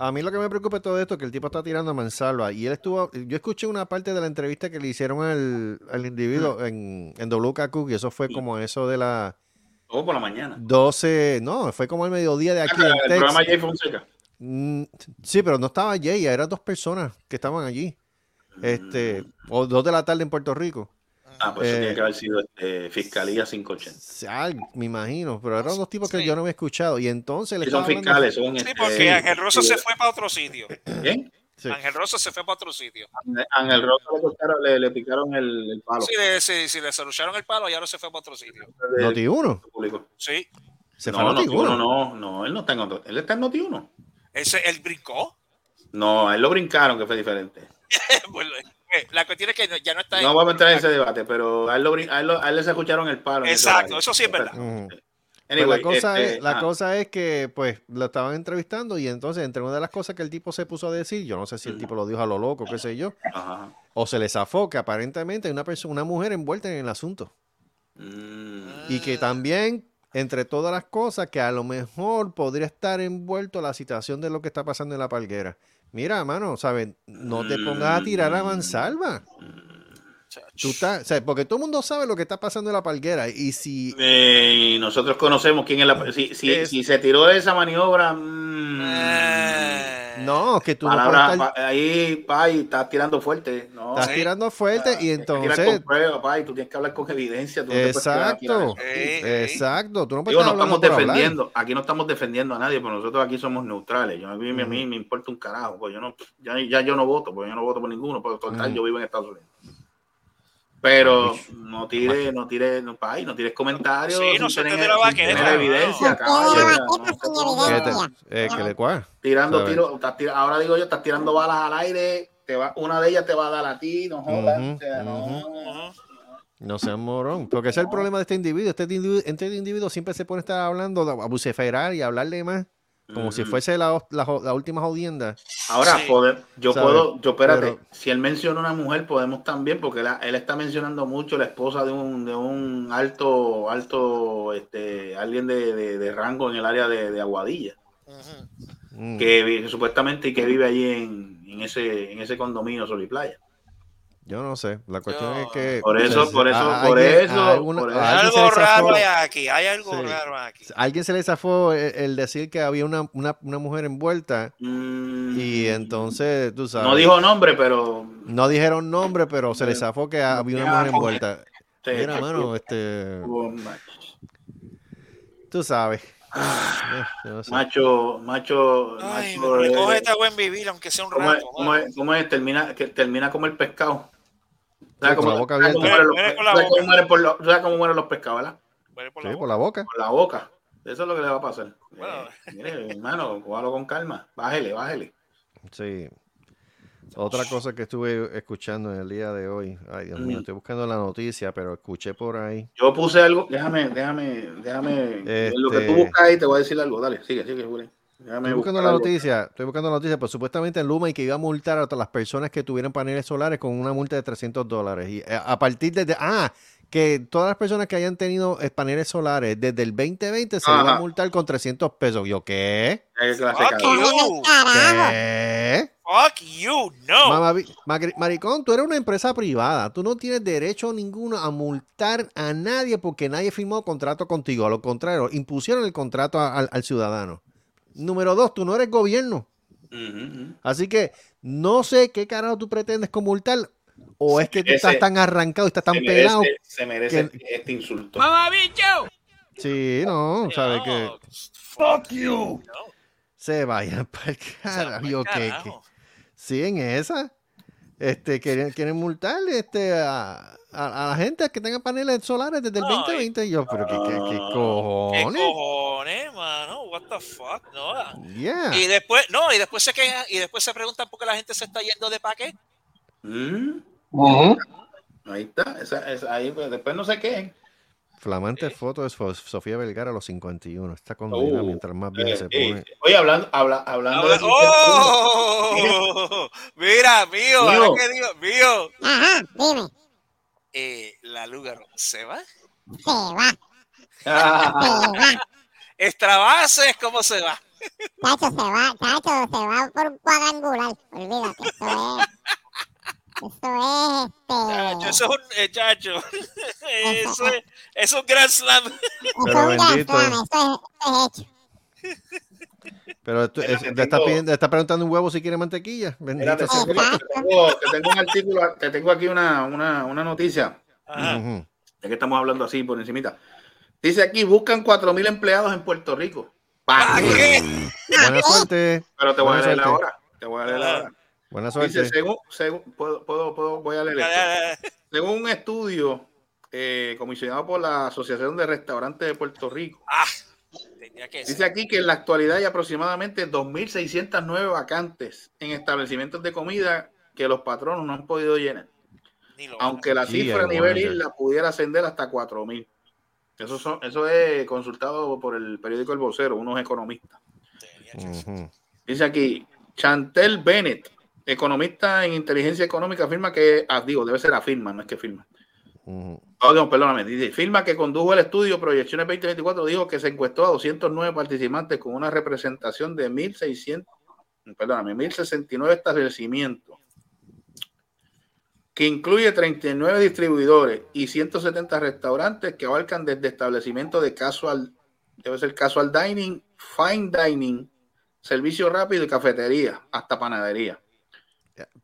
A mí lo que me preocupa de todo esto es que el tipo está tirando a mansalva. Y él estuvo. Yo escuché una parte de la entrevista que le hicieron al, al individuo en, en WKQ, y eso fue como eso de las Todo por la mañana. 12. No, fue como el mediodía de aquí Ah, en el Texas. programa Jay Fonseca. Mm, sí, pero no estaba Jay, eran dos personas que estaban allí. Este, o dos de la tarde en Puerto Rico. Ah, pues eso Eh, tiene que haber sido este, Fiscalía 580. Ah, me imagino, pero eran unos tipos que yo no había escuchado. Y entonces le Sí, son fiscales, son Sí, este, porque Ángel Rosa se fue para otro sitio. *coughs* ¿Quién? Sí. Ángel Rosa se fue para otro sitio. Ángel Rosa le, le, le picaron el, el palo. Si le, si, si le solucionaron el palo, ya no se fue para otro sitio. Noti uno. Público. Sí. Se fue No, a Noti Noti uno. uno no, no, él no está en otro. Él está en Noti uno. Ese, él brincó. No, a él lo brincaron, que fue diferente. *laughs* Pues, la cuestión es que no- ya no está No vamos a entrar en ese debate, pero a él, lo, brin- a él, lo- a él le se escucharon el palo. Exacto, eso sí es verdad. Pues Anyway, la cosa, este, es, la ah, cosa es que pues lo estaban entrevistando y entonces entre una de las cosas que el tipo se puso a decir, yo no sé si el tipo lo dijo a lo loco, qué sé yo, ajá. o se le zafó que aparentemente hay una persona, una mujer envuelta en el asunto. Mm, Y que también, entre todas las cosas, que a lo mejor podría estar envuelto la situación de lo que está pasando en la palguera. Mira, mano, ¿sabes? No te pongas a tirar a mansalva. Tú estás, o sea, porque todo el mundo sabe lo que está pasando en la palguera. Y si. eh, y nosotros conocemos quién es la. Si, si, Es- si se tiró de esa maniobra. mm, Eh, No, que tú no palabra, puedes estar- pa- ahí, pa, y estás tirando fuerte. No, estás tirando fuerte y Tienes que tirar entonces. con prueba, pa, y tú tienes que hablar con evidencia. tú no te Exacto. ey. Exacto. Tú no puedes Digo, estar no estamos hablando por hablar. defendiendo, aquí no estamos defendiendo a nadie, pero nosotros aquí somos neutrales. Yo, a, mí, a mí me importa un carajo, pues yo no, ya, ya yo no voto, porque yo no voto por ninguno, porque total, Ujú. yo vivo en Estados Unidos. Pero no tires, no tires, no, pa, no tires comentarios. Sí, no se te la baqueta, tener no. evidencia, No. no te sin pongas ¿Qué evidencia. te- eh, que le cuaja. tirando tiros, ahora digo yo, estás tirando balas al aire, te va, una de ellas te va a dar a ti, no jodas. Ujú, o sea, no. Ujú. No seas morón. Porque ese es el problema de este individuo. Este individuo, este individuo siempre se pone a estar hablando, a buceferar y a hablarle más. Como si fuese la, la, la última jodienda. Ahora, Sí. poder- yo ¿Sabes? puedo, yo espérate, Pero- si él menciona una mujer, podemos también, porque él, él está mencionando mucho la esposa de un, de un alto, alto, este, alguien de, de- de rango en el área de, de Aguadilla. Mm. que supuestamente y que vive allí en, en ese, en ese condominio Sol y Playa. Yo no sé. La cuestión Yo- es que. Por eso, por eso, por alguien- eso, algo raro hay aquí, hay algo Sí. raro aquí. alguien se le zafó el, el decir que había una, una, una mujer envuelta. Mm, Y entonces, tú sabes. no dijo nombre, pero No dijeron nombre, pero se le zafó que había una mujer envuelta. Sí, Mira, sí. mano, este. oh, Tú sabes. Eh, no sé. macho, macho, Ay, macho, eh, recoge esta buen vivir, aunque sea un ¿Cómo es? rato. ¿Cómo es? ¿Cómo es? Termina, que termina como el pescado. Sí, ¿Sabes con cómo, la boca abierta. sabes cómo mueren por los- pescados, verdad? Muere por Sí, la por boca. la boca. Por la boca. Eso es lo que le va a pasar. Bueno. Eh, mire, hermano, cójalo con calma. Bájele, bájele. Sí. Otra cosa que estuve escuchando en el día de hoy. Ay, Dios mío, Mm. estoy buscando la noticia, pero escuché por ahí. Yo puse algo, déjame, déjame, déjame. en Lo que tú Este- buscas ahí te voy a decir algo. Dale, sigue, sigue, Julio. Estoy buscando la noticia, estoy buscando la noticia, pues supuestamente en Luma y que iba a multar a todas las personas que tuvieran paneles solares con una multa de 300 dólares. Y eh, a partir de, ah, que todas las personas que hayan tenido eh, paneles solares desde el 2020 se les va a Ajá. multar con 300 pesos. ¿Yo qué? Fuck you. ¿Qué? Fuck you, no. Magri- maricón, tú eres una empresa privada. Tú no tienes derecho ninguno a multar a nadie porque nadie firmó contrato contigo. A lo contrario, impusieron el contrato a- al ciudadano. Número dos, tú no eres gobierno. Así que no sé qué carajo tú pretendes con multar. O es que tú merece- estás tan arrancado y estás tan Se pelado. merece, se merece que- este insulto. Sí, no, ¿sabes que Fuck you. Se vayan *laughs* para el carajo. Yo, ¿qué- qué? carajo. Sí, en esa. Este, quieren, quieren multar este, a, a- a la gente que tenga paneles solares desde el No, 2020. Y yo, pero qué, qué, qué Ah. ¿Qué cojones. Cojones, mano? What the fuck, no. Yeah. Y después, no, y después se quejan y después se preguntan por qué la gente se está yendo de pa' qué. Mm, Ujú. Ahí está. Esa, esa- ahí, pues, después no sé qué. Flamante foto de Sofía Vergara a los 51. Está condena Uh, mientras más bien Eh, se eh, pone. Oye, hablando, habla, hablando Habla- de ¡Oh! Mira, mío, Mío. ahora que digo, mío. Ajá, dime. Eh, la Lugaro, ¿se va? Se va, Ah, *laughs* se va. Extravases, ¿cómo se va? Chacho, se va, chacho, se va por un cuadrangular. Olvídate, eso es. Eso Chacho, es eso es un, eh, chacho. Eso es, es un Grand Slam. este. Pero Eso es un gran slam, eso es, eso es hecho. Pero tú- Mira, es- que le, está tengo- pidiendo- le está preguntando un huevo si quiere mantequilla. Te tengo, te tengo- te tengo un artículo, te tengo aquí una, una, una noticia. Ajá. Ujú. Ya que estamos hablando así por encimita. Dice aquí, buscan 4.000 empleados en Puerto Rico. ¿Para ¿Para qué? qué? Buena suerte. Pero te voy a Buena leer suerte. ahora. Te voy a leer ahora. Buena Dice, suerte. según, según, puedo, puedo, puedo- voy a leer esto. Según un estudio eh, comisionado por la Asociación de Restaurantes de Puerto Rico, Ah, tenía que dice aquí que en la actualidad hay aproximadamente 2.609 vacantes en establecimientos de comida que los patronos no han podido llenar, aunque la Sí, cifra a nivel isla pudiera ascender hasta 4.000. Eso, son, eso es consultado por el periódico El Vocero, unos economistas. Dice aquí, Chantel Bennett, economista en inteligencia económica, afirma que, ah, digo, debe ser afirma, no es que firma. Oh, no, perdóname, dice, firma que condujo el estudio Proyecciones 2024, dijo que se encuestó a 209 participantes con una representación de 1.600, perdóname, 1.069 establecimientos, que incluye 39 distribuidores y 170 restaurantes que abarcan desde establecimientos de casual, debe ser casual dining, fine dining, servicio rápido y cafetería, hasta panadería.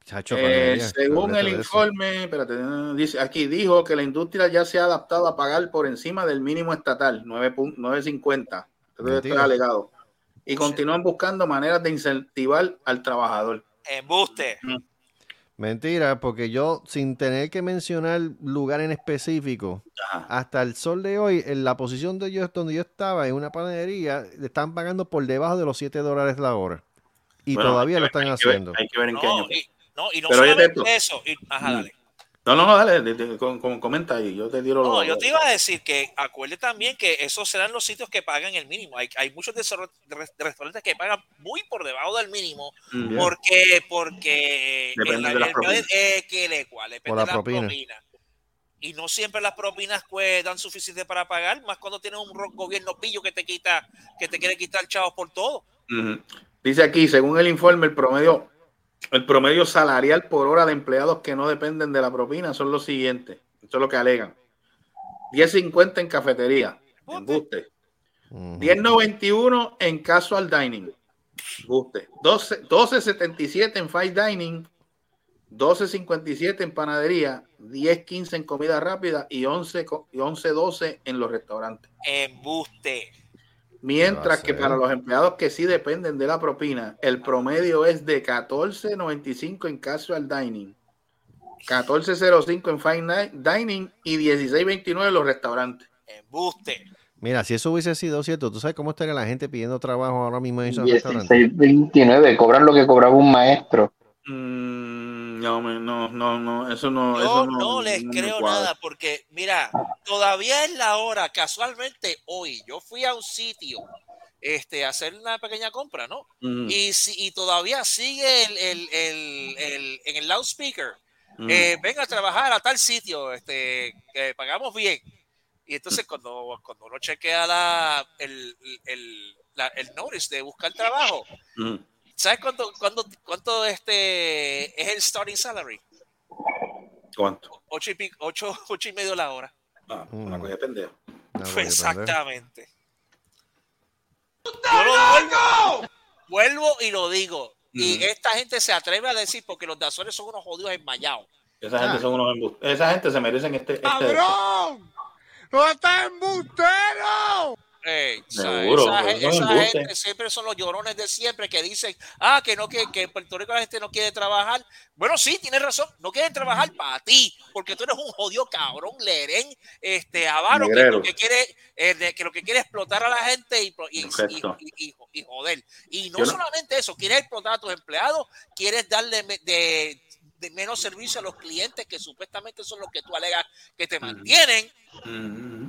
Chacho, Eh, panadería, según el informe, espérate, dice aquí dijo que la industria ya se ha adaptado a pagar por encima del mínimo estatal, 9 pun- 9.50. Esto está alegado. Y continúan buscando maneras de incentivar al trabajador. Embuste. Mentira, porque yo, sin tener que mencionar lugar en específico, Ajá. hasta el sol de hoy, en la posición de yo, donde yo estaba, en una panadería, le están pagando por debajo de los 7 dólares la hora. Y Bueno, todavía lo están hay que ver- haciendo. Hay que ver en qué año. No, y, no, y no Pero solamente eso. y- ajá, Mm. dale. No, no, no, dale, de- de- com- com- comenta ahí, yo te tiro No, lo- yo te iba a decir que acuerde también que esos serán los sitios que pagan el mínimo. Hay, hay muchos restaurantes que pagan muy por debajo del mínimo Mm. porque porque Depende el- de las el- propinas. depende Por la de las propina. propinas. Y no siempre las propinas pues, dan suficiente para pagar, más cuando tienes un gobierno pillo que te quita, que te quiere quitar chavos por todo. Dice aquí, según el informe, el promedio, el promedio salarial por hora de empleados que no dependen de la propina son los siguientes. Esto es lo que alegan. 10.50 en cafetería, embuste. Ujú. 10.91 en casual dining, embuste. 12 12.77 en fine dining, 12.57 en panadería, 10.15 en comida rápida y 11 co- y 11.12 en los restaurantes. Embuste. Mientras ¿Qué que para los empleados que sí dependen de la propina, el promedio es de 14.95 en casual dining, 14.05 en fine ni- dining y 16.29 en los restaurantes. Embuste. Mira, si eso hubiese sido cierto, ¿tú sabes cómo estaría la gente pidiendo trabajo ahora mismo en esos restaurantes? 1629, cobran lo que cobraba un maestro. Mm, no, no, no, no, eso no. Yo eso no, les no me creo nada porque, mira, todavía es la hora, casualmente hoy, yo fui a un sitio este, a hacer una pequeña compra, ¿no? Mm, Y, si, y todavía sigue el, el, el, el- en el loudspeaker. mm. eh, venga a trabajar a tal sitio, este, que pagamos bien. Y entonces cuando, cuando uno chequea la, el, el, la- el notice de buscar trabajo, Mm. ¿Sabes cuánto, cuánto, cuánto este, es el starting salary? ¿Cuánto? Ocho y, pico- ocho, *laughs* ocho y medio la hora. Ah, Mm. una cosa de pendejo. Pues exactamente. Yo lo vuelvo, vuelvo y lo digo. Y esta gente se atreve a decir porque los de Azores son unos jodidos enmayados. Esa gente son unos embust- Esa gente se merecen este. este ¡Cabrón! ¡No está embustero! Seguro, esa, gente siempre son los llorones de siempre que dicen, ah, que no, que, que en Puerto Rico la gente no quiere trabajar. Bueno, sí, tienes razón, no quieren trabajar para ti, porque tú eres un jodido cabrón, lerén, este, avaro, que lo que quiere, eh, que lo que quiere explotar a la gente y, y, y, joder. Y no, no- solamente eso, quieres explotar a tus empleados, quieres darle de, de menos servicio a los clientes que supuestamente son los que tú alegas que te mantienen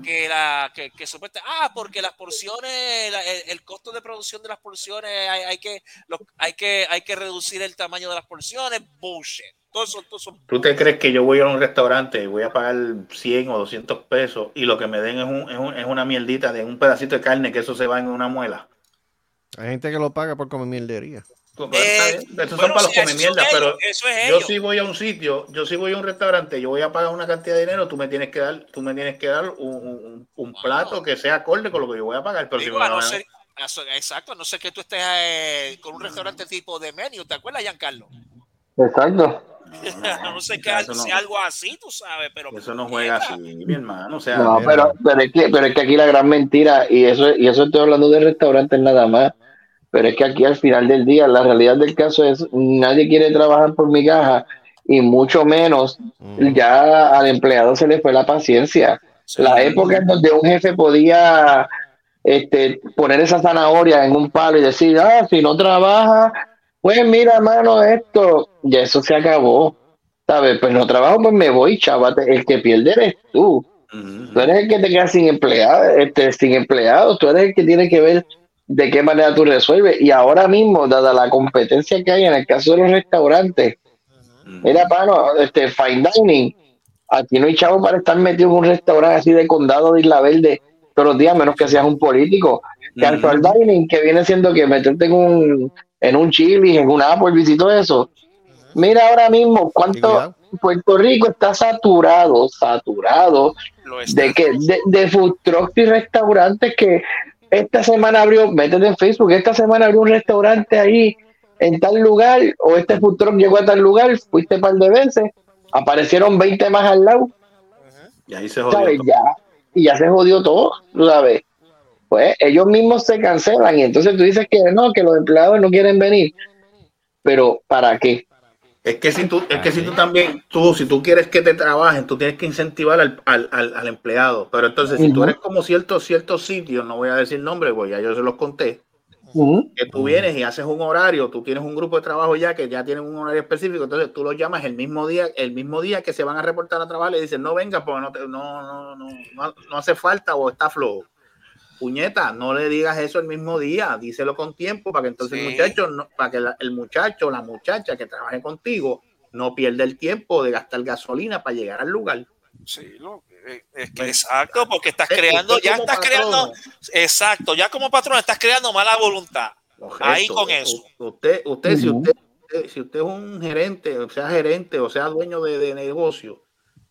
que la que, que supuestamente ah porque las porciones la- el, el costo de producción de las porciones hay, hay que lo- hay que hay que reducir el tamaño de las porciones bullshit todo eso, todo eso- ¿Tú te crees que yo voy a un restaurante y voy a pagar 100 o 200 pesos y lo que me den es, un- es, un- es una mierdita de un pedacito de carne que eso se va en una muela? Hay gente que lo paga por comer mierdería. Eh, son para los sí, come mierda, pero ellos, es yo si voy a un sitio, yo si voy a un restaurante, yo voy a pagar una cantidad de dinero, tú me tienes que dar, tú me tienes que dar un, un- un Wow. plato que sea acorde con lo que yo voy a pagar. Pero si Digo, me a no ser- a so- exacto a no ser que tú estés eh, con un restaurante tipo de menú ¿te acuerdas Giancarlo? Exacto. *laughs* no sé qué eso no- sea algo así, tú sabes, pero Eso no juega así, mi hermano. O sea, No, pero, pero, es que, pero es que aquí la gran mentira, y eso, y eso estoy hablando de restaurantes nada más, pero es que aquí al final del día, la realidad del caso es, nadie quiere trabajar por mi caja, y mucho menos Mm. ya al empleado se le fue la paciencia. La época en donde un jefe podía este, poner esa zanahoria en un palo y decir, ah, si no trabaja, pues mira, mano, esto, ya eso se acabó. ¿Sabes? Pues no trabajo, pues me voy, chavate. El que pierde eres tú. ujú. Tú eres el que te quedas sin empleado, este, sin empleados, tú eres el que tiene que ver de qué manera tú resuelves. Y ahora mismo, dada la competencia que hay en el caso de los restaurantes, mira, pano, este, fine dining, aquí no hay chavo para estar metido en un restaurante así de condado de Isla Verde todos los días, menos que seas un político. Casual dining, que viene siendo que meterte en un, en un chili, en un Applebee's y todo eso. Mira ahora mismo cuánto. Puerto Rico está saturado, saturado está. de que de, de food trucks y restaurantes que esta semana abrió, métete en Facebook, esta semana abrió un restaurante ahí en tal lugar, o este food truck llegó a tal lugar, fuiste un par de veces, aparecieron 20 más al lado, Y ahí se jodió. ¿sabes? todo. Ya, y ya se jodió todo, ¿sabes? Pues ellos mismos se cancelan y entonces tú dices que no, que los empleados no quieren venir, pero ¿para qué? Es que si tú, es que si tú también, tú, si tú quieres que te trabajen, tú tienes que incentivar al, al, al, al empleado. Pero entonces, si tú eres como ciertos, ciertos sitios, no voy a decir nombre, pues ya yo se los conté, que tú vienes y haces un horario, tú tienes un grupo de trabajo ya que ya tienen un horario específico, entonces tú los llamas el mismo día, el mismo día que se van a reportar a trabajar, le dicen, no venga, porque no, te- no, no, no, no, no hace falta o está flojo. Puñeta, no le digas eso el mismo día, díselo con tiempo para que entonces el Sí. muchacho, no- para que la- el muchacho o la muchacha que trabaje contigo no pierda el tiempo de gastar gasolina para llegar al lugar. Sí, lo- eh, es que exacto, porque estás Eh, creando, ya estás patrono, creando, exacto, ya como patrón estás creando mala voluntad. Ahí con eso. U- Usted, usted, si usted, eh, si usted es un gerente, o sea gerente, o sea dueño de, de negocio,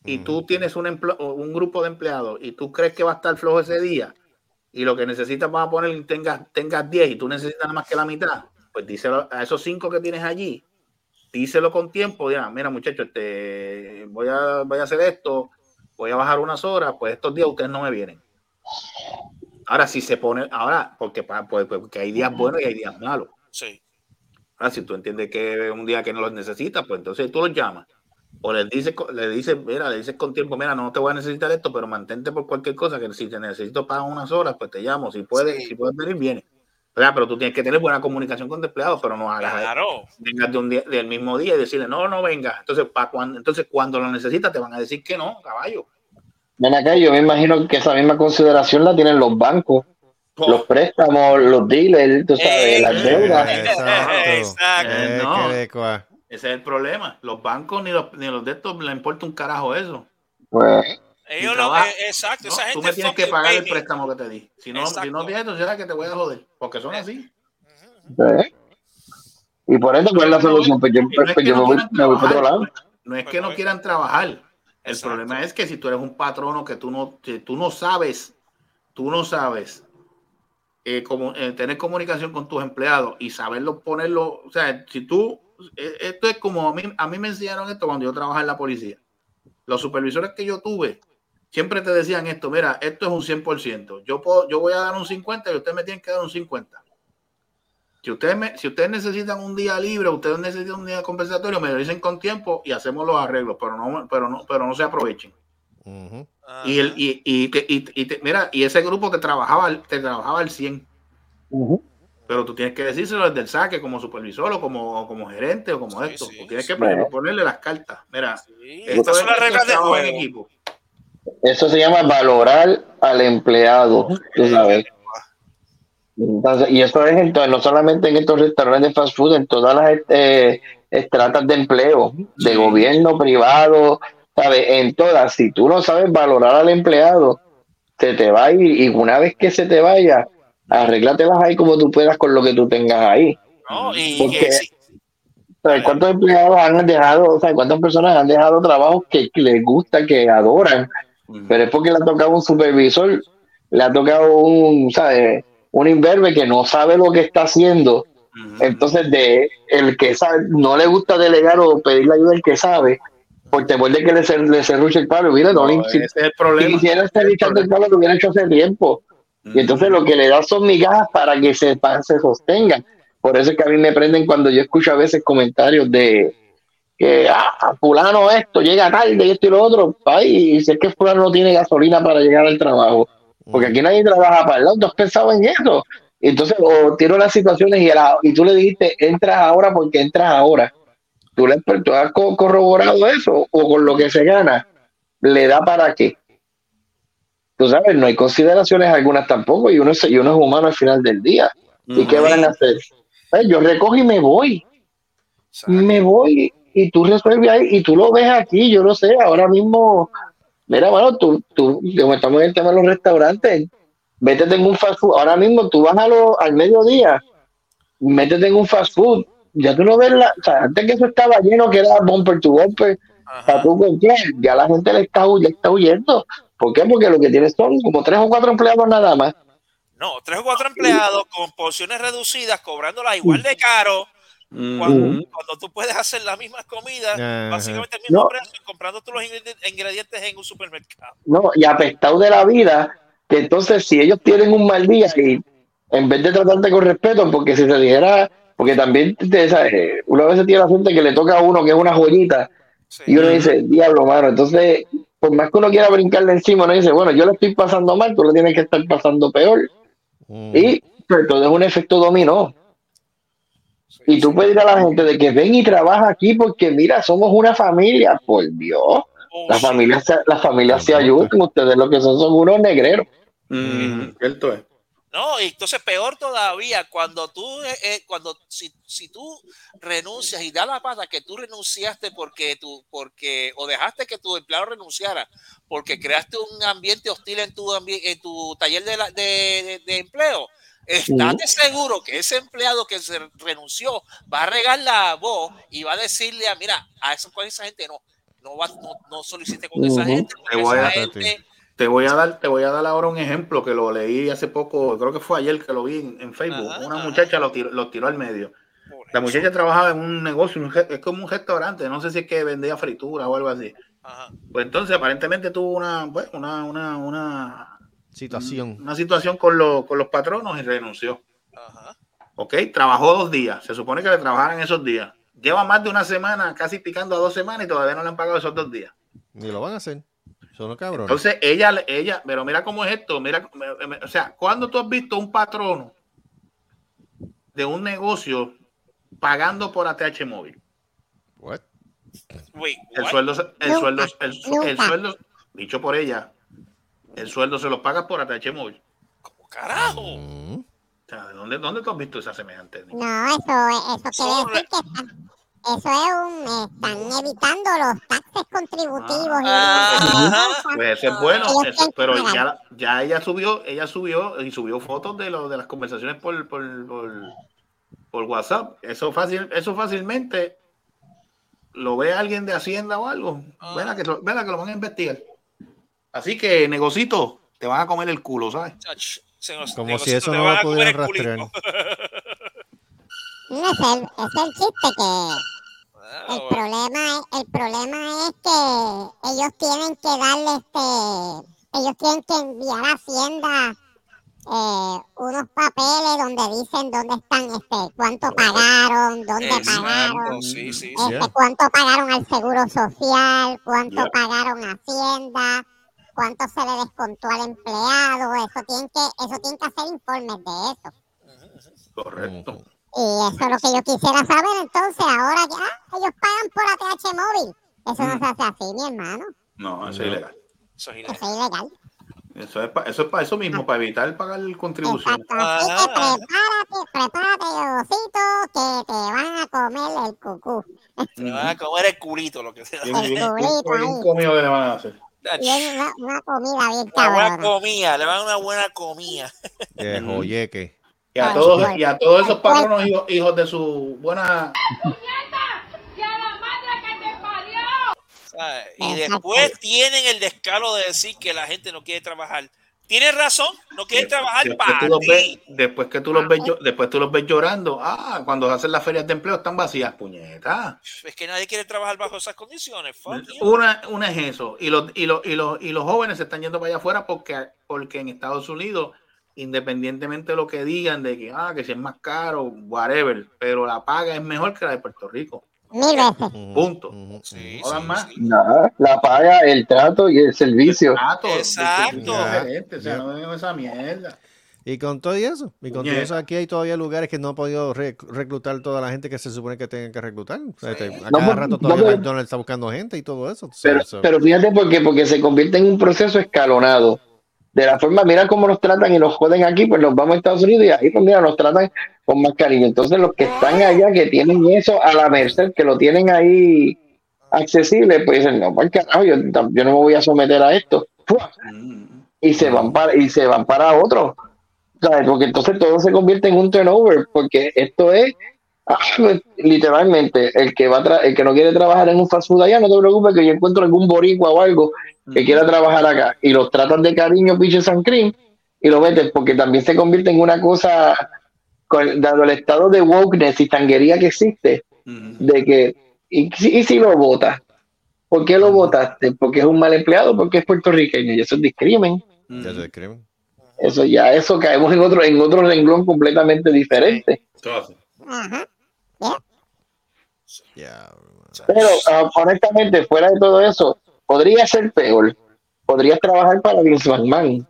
y tú tienes un, empleo- un grupo de empleados y tú crees que va a estar flojo ese día, y lo que necesitas para poner tengas, tengas 10 y tú necesitas nada más que la mitad, pues díselo a esos cinco que tienes allí, díselo con tiempo, ya, mira muchachos, este, voy, a, voy a hacer esto, voy a bajar unas horas, pues estos días ustedes no me vienen. Ahora, si se pone, ahora, porque, pues, pues, porque hay días buenos y hay días malos. Sí. Ahora, si tú entiendes que un día que no los necesitas, pues entonces tú los llamas. O les dices, le dices, mira, le dices con tiempo, mira, no te voy a necesitar esto, pero mantente por cualquier cosa, que si te necesito para unas horas, pues te llamo. Si puedes, Sí. si puedes venir, viene. ¿Verdad? Pero tú tienes que tener buena comunicación con tu empleado, pero no hagas Claro. vengas de un día, del mismo día y decirle, no, no venga. Entonces, para cuando, entonces, cuando lo necesitas, te van a decir que no, caballo. Ven acá, yo me imagino que esa misma consideración la tienen los bancos, los préstamos, los dealers, tú sabes, Eh, las deudas. Exacto. Exacto. Eh, No. Ese es el problema. Los bancos ni los, ni los de estos le importa un carajo eso. Pues, Ellos no, eh, exacto, No, esa gente tú me tienes que pagar el préstamo que te di. Si no, si no tienes eso, será que te voy a joder. Porque son así. Y por eso, ¿cuál es la solución? Pues yo, no es que yo no me voy, quieran me voy para otro trabajar, lado. No es Pues que no no. quieran trabajar. El Exacto. problema es que si tú eres un patrono que tú no, que tú no sabes, tú no sabes eh, como, eh, tener comunicación con tus empleados y saberlo ponerlo, o sea, si tú, esto es como a mí, a mí me enseñaron esto cuando yo trabajaba en la policía. Los supervisores que yo tuve siempre te decían esto, mira, esto es un 100%. Yo, puedo, yo voy a dar un 50 y ustedes me tienen que dar un 50. Si ustedes, me- si ustedes necesitan un día libre, ustedes necesitan un día compensatorio, me lo dicen con tiempo y hacemos los arreglos, pero no, pero no, pero no se aprovechen. Y, el, y, y, te- y- y te- mira, y ese grupo te trabajaba, te trabajaba al 100, Ujú. Pero tú tienes que decírselo desde el saque, como supervisor o como, o como gerente o como Sí, esto. sí, Tú tienes sí. que poner- ponerle las cartas. Mira, Sí, esto Estas es- son las reglas de en juego. equipo. Eso se llama valorar al empleado, tú sabes. Entonces, y eso es en to- no solamente en estos restaurantes de fast food, en todas las eh, estratas de empleo, de Sí. gobierno, privado, ¿sabes? En todas. Si tú no sabes valorar al empleado, se te va a ir y una vez que se te vaya, arréglatelas ahí como tú puedas con lo que tú tengas ahí. ¿no? Y, Porque- y sí, ¿Sabes ¿Cuántos empleados han dejado, o sea, cuántas personas han dejado trabajos que, que les gusta, que adoran, pero es porque le ha tocado un supervisor, le ha tocado un, ¿sabes? Un imberbe que no sabe lo que está haciendo Entonces, de el que sabe, no le gusta delegar o pedir la ayuda al que sabe, por temor de que le, le cerruche el palo. Mira, no, No, si, ese es el si quisiera estar echando el palo, lo hubiera hecho hace tiempo. Y entonces lo que le da son migajas para que se, pa- se sostengan. Por eso es que a mí me prenden cuando yo escucho a veces comentarios de que ah, fulano esto llega tarde y esto y lo otro. Ay, y si es que fulano no tiene gasolina para llegar al trabajo. Porque aquí nadie trabaja para el lado. ¿Tú has pensado en eso? Entonces, o tiro las situaciones y, la- y tú le dijiste, entras ahora porque entras ahora. ¿Tú, le, tú has co- corroborado eso? ¿O con lo que se gana, le da para qué? Tú sabes, no hay consideraciones algunas tampoco y uno es, y uno es humano al final del día. ¿Y qué van a hacer? Pues yo recojo y me voy. Me voy y tú resuelves ahí y tú lo ves aquí, yo lo sé, ahora mismo, mira, bueno, tú, tú, como estamos en el tema de los restaurantes, métete en un fast food, ahora mismo tú vas a lo, al mediodía, métete en un fast food, ya tú no ves la, o sea, antes que eso estaba lleno, que era bumper to bumper, para tú comprar, ya la gente le está, le está huyendo. ¿Por qué? Porque lo que tienes son como tres o cuatro empleados nada más. No, tres o cuatro empleados con porciones reducidas, cobrándolas igual de caro. Cuando, cuando tú puedes hacer las mismas comidas, Ajá. básicamente el mismo No. precio, comprando todos los ingredi- ingredientes en un supermercado. no, y apestado de la vida, que entonces si ellos tienen un mal día y en vez de tratarte con respeto, porque si se dijera, porque también te, ¿sabes? Una vez tiene la gente que le toca a uno que es una joyita y uno dice, diablo, mano, entonces por más que uno quiera brincarle encima, uno dice, bueno, yo le estoy pasando mal, tú le tienes que estar pasando peor. Y pues, todo es un efecto dominó. Y tú puedes ir a la gente de que ven y trabaja aquí porque mira, somos una familia, por Dios. Las familias, se- las familias se ayudan, ustedes lo que son son unos negreros. Cierto es. No, y entonces peor todavía, cuando tú, eh, eh, cuando si, si tú renuncias y da la pata que tú renunciaste porque tú, porque, o dejaste que tu empleado renunciara, porque creaste un ambiente hostil en tu, en tu taller de, la- de, de- de empleo, estate seguro que ese empleado que se renunció va a regar la voz y va a decirle a, mira, a eso con esa gente no, no va, no, no solicite con esa gente, voy esa a- gente, Te voy a dar, te voy a dar ahora un ejemplo que lo leí hace poco, creo que fue ayer que lo vi en, en Facebook. Una muchacha lo tiró, lo tiró al medio. La muchacha trabajaba en un negocio, un es como un restaurante, no sé si es que vendía fritura o algo así. Pues entonces aparentemente tuvo una, pues, una, una, una, Situación. una situación con, los con los patronos y renunció. Ok, trabajó dos días, se supone que le trabajaran esos días. Lleva más de una semana, casi picando a dos semanas y todavía no le han pagado esos dos días. Ni lo van a hacer. Son los cabrones. Entonces ella, ella, pero mira cómo es esto, mira, me- me- o sea, cuando tú has visto un patrono de un negocio pagando por ATH móvil, What? Wait, el sueldo, el sueldo, el, sueldo, dicho por ella, el sueldo se lo paga por ATH móvil. carajo? O sea, ¿de dónde, dónde tú has visto esa semejante? No, eso, eso quiere decir que eso es un, están evitando los taxes contributivos. y- Pues eso es bueno, eso- pero ya, ya ella subió, ella subió y subió fotos de lo, de las conversaciones por, por, por, por WhatsApp. Eso fácil, eso fácilmente lo ve alguien de Hacienda o algo. Ven a que, a que lo van a investigar. Así que, negocito, te van a comer el culo, ¿sabes? Se nos- Como si eso no lo pudieran rastrear. No, es el, es el chiste que el problema, es, el problema es que ellos tienen que darle este, ellos tienen que enviar a Hacienda eh, unos papeles donde dicen dónde están, este, cuánto pagaron, dónde pagaron, Exacto, sí, sí, sí. este, cuánto pagaron al seguro social, cuánto Yeah. pagaron a Hacienda, cuánto se le descontó al empleado, eso tienen que, eso tienen que hacer informes de eso. Correcto. Y eso es lo que yo quisiera saber. Entonces, ahora ya ah, ellos pagan por ATH móvil. Eso no se hace así, mi hermano. No, eso es ilegal. Eso es Eso es ilegal. Eso es, pa- eso es para eso mismo, para evitar pagar contribuciones. Así que prepárate, prepárate, Diosito, que te van a comer el cucú. Te van a comer el culito, lo que sea. Bien, bien, culito ahí. comido que le van a hacer. Una, una comida bien Una buena cabrona. comida, le van a una buena comida. De joyeque. Y a Ay, todos, y a todos esos patronos hijos, hijos de su buena ¿sabes? Y después tienen el descaro de decir que la gente no quiere trabajar. Tienes razón, no quieres trabajar Después para tú los ti. ves, después que tú los ves, llo- después tú los ves llorando. Ah, cuando hacen las ferias de empleo están vacías, puñetas. Es que nadie quiere trabajar bajo esas condiciones. Una, una es eso. Y los, y, los, y, los, y los jóvenes se están yendo para allá afuera porque, porque en Estados Unidos, independientemente de lo que digan, de que, ah, que si es más caro, whatever, pero la paga es mejor que la de Puerto Rico. Veces. Punto. Sí, No sí, más. sí. Nada, la paga, el trato y el servicio. Trato, Exacto. O sea, no esa mierda. Y con todo y eso, y con todo eso aquí hay todavía lugares que no han podido re- reclutar toda la gente que se supone que tienen que reclutar. O sea, este, a No, cada pero- rato todavía McDonald's está buscando gente y todo eso. Pero, So, so- pero fíjate por qué, porque se convierte en un proceso escalonado. De la forma, mira cómo nos tratan y nos joden aquí, pues nos vamos a Estados Unidos y ahí pues mira, nos tratan con más cariño. Entonces los que están allá, que tienen eso a la merced, que lo tienen ahí accesible, pues dicen, no, pues carajo, yo, yo no me voy a someter a esto. Y se van para, y se van para otro. ¿Sabes? Porque entonces todo se convierte en un turnover, porque esto es *laughs* literalmente el que va a tra- el que no quiere trabajar en un fast food allá, no te preocupes que yo encuentro algún boricua o algo que quiera trabajar acá. Y los tratan de cariño, piches and cream y lo metes porque también se convierte en una cosa con- dado el estado de wokeness y tanguería que existe de que y, si- y si lo votas ¿por qué lo votaste? porque es un mal empleado porque es puertorriqueño y eso es discrimen. Ya se describen. eso ya eso caemos en otro en otro renglón completamente diferente. Ajá. Ya, Pero ah, honestamente, fuera de todo eso, podría ser peor. Podrías trabajar para Vince McMahon.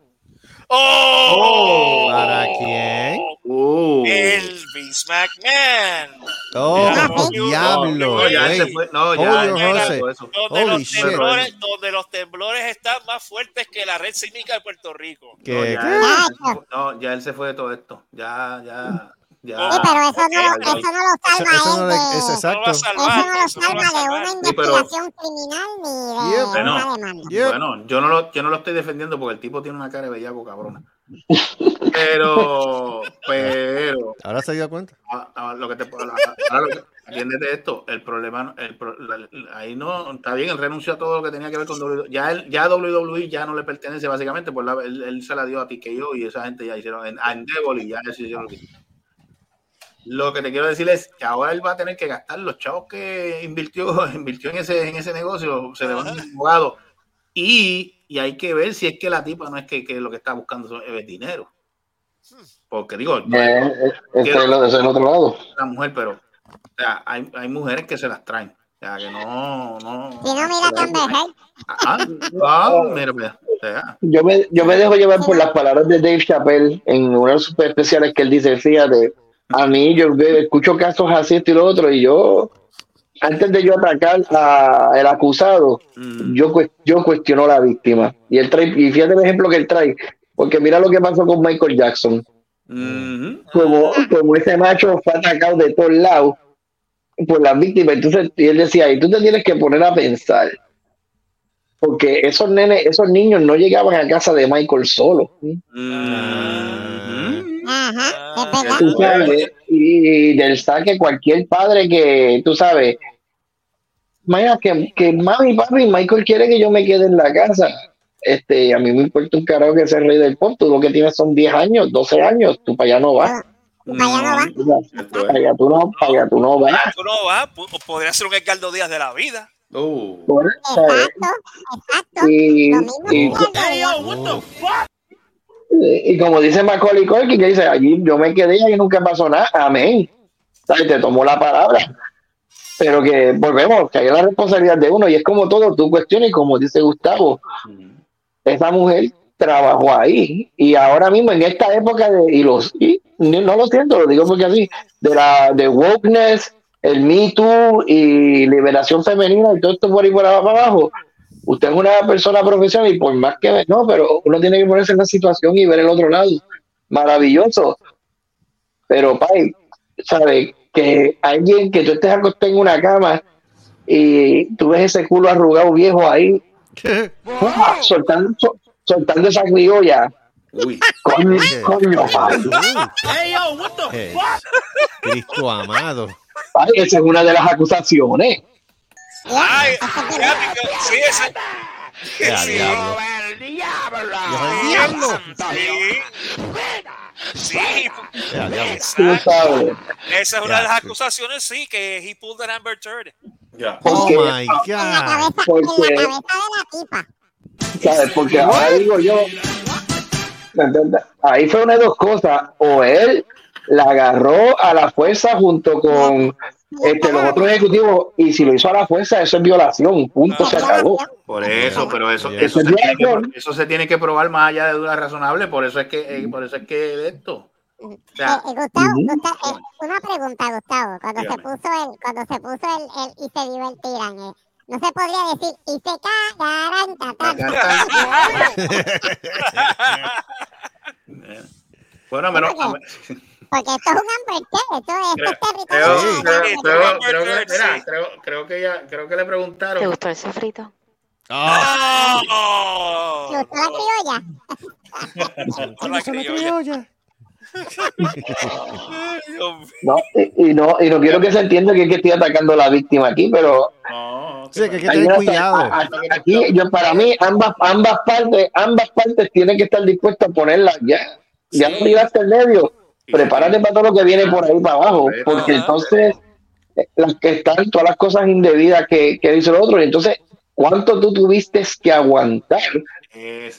¡Oh! ¿Para quién? Uh. El Vince McMahon. Oh, diablo. No, ya se fue. No, ya. Julio ya José. hizo eso. Donde Holy los, shit. temblores, donde los temblores están más fuertes que la red sísmica de Puerto Rico. ¿Qué? No, ¿Qué? ya, ¿Qué? no, ya él se fue de todo esto. Ya, ya, ya. Sí, pero eso no, Ya, lo- ya. eso no lo Eso, salva eso no es de... No lo va exacto. a Eso salvar. no lo eso no lo va salva a de una Sí, pero- investigación criminal ni de Yep. una Bueno. demanda. Yep. Bueno, yo no, lo, yo no lo estoy defendiendo porque el tipo tiene una cara de bellaco, cabrona. Pero, pero, Ahora se dio cuenta. ah, ah, lo que te ahora lo que- atiéndete esto, el problema, no- el, pro- la- la- ahí no, está bien, él renunció a todo lo que tenía que ver con WWE. Ya, él, ya WWE ya no le pertenece básicamente, pues la- él, él se la dio a TKO y esa gente ya hicieron en, a Endeavor y ya eso hicieron lo que Lo que te quiero decir es que ahora él va a tener que gastar los chavos que invirtió, *laughs* invirtió en ese, en ese negocio, se le van a abogado. Y, y hay que ver si es que la tipa no es que, que lo que está buscando es dinero. Porque digo, no es Eh, eh, ese es el otro lado. la mujer, pero o sea, hay, hay mujeres que se las traen. O sea, que no, no. Si no, mira. Ah, ah, mira, mira. O sea, Yo me, yo me dejo llevar por las palabras de Dave Chappelle en uno de los super especiales que él dice, fíjate, a mí yo veo- escucho casos así, esto y lo otro, y yo, antes de yo atacar al acusado, mm, yo, yo cuestiono a la víctima. Y él trae, y fíjate el ejemplo que él trae, porque mira lo que pasó con Michael Jackson. mhm, Como, como ese macho fue atacado de todos lados por las víctimas. Entonces, y él decía, y tú te tienes que poner a pensar. Porque esos nenes, esos niños no llegaban a casa de Michael solo. mhm. Ajá, Ah, verdad. Tú sabes, y del saque cualquier padre que, tú sabes, Mira, que, que mami, papi, Michael quiere que yo me quede en la casa. Este, a mí me importa un carajo que sea rey del pop. Tú lo que tienes son 10 años, 12 años. Tú para allá no vas. Para allá no vas- Para allá tú no, para allá tú no vas. Tú no vas, podría ser un Edgardo Díaz de la vida. Uh, Por- ¿sabes? Exacto, exacto. Y, Lo mismo y, que y como dice Macaulay Culkin, que dice, allí yo me quedé y ahí nunca pasó nada. Amén. ¿Sabes? Te tomó la palabra. Pero que volvemos, que hay la responsabilidad de uno y es como todo, tú cuestiones, como dice Gustavo, esa mujer trabajó ahí y ahora mismo en esta época de, y los y no lo siento, lo digo porque así, de la de wokeness, el Me Too y liberación femenina y todo esto por ahí por abajo, usted es una persona profesional y por más que no, pero uno tiene que ponerse en la situación y ver el otro lado. Maravilloso. Pero pai, sabe que alguien que tú estés acostado en una cama y tú ves ese culo arrugado viejo ahí ¡Fua! soltando, sol- soltando esa criolla. uy. Coño, coño, pai. Eh, Cristo amado. Pai, Esa es una de las acusaciones. Ay, sí, ese- Ya, Sí. diablo. ¡El diablo! ¡Dios, el diablo! Sí. Sí. Ya, diablo. Sabes. Esa es una de las acusaciones, sí, que he pulled an Amber Turd. Ya. Oh my En la God. cabeza, Porque- en la cabeza de la tipa. ¿Sabes? Porque ahora digo yo, ¿me entiendes? ahí fue una de dos cosas, o él la agarró a la fuerza junto con este, los otros ejecutivos, y si lo hizo a la fuerza, eso es violación, punto, se acabó. Por eso, pero eso, eso, se tiene que, eso se tiene que probar más allá de duda razonable, por eso es que, eh, por eso es que esto. O Eh, sea, eh, Gustavo, eh, una pregunta, Gustavo. Cuando se puso el, cuando se puso el, el y se divertirán, eh, no se podría decir y se cagarán, tatán. bueno, menos, Porque esto es un Turd, esto, es territorio. creo, creo, que, Sí. mira, creo, creo que ya, creo que le ¿Te preguntaron. gustó el sofrito? ¡Oh! ¿Le gustó la criolla? *laughs* Con la criolla. *laughs* ¿no? Y, y no, y no quiero que se entienda que, es que estoy atacando a la víctima aquí, pero No, Sí, que hay que tener cuidado. a- a- aquí, yo, para mí, ambas, ambas partes, ambas partes tienen que estar dispuestas a ponerlas ya. Ya no miraste el medio, prepárate para todo lo que viene por ahí para abajo, porque entonces las que están todas las cosas indebidas que, que dice el otro, y entonces cuánto tú tuviste que aguantar,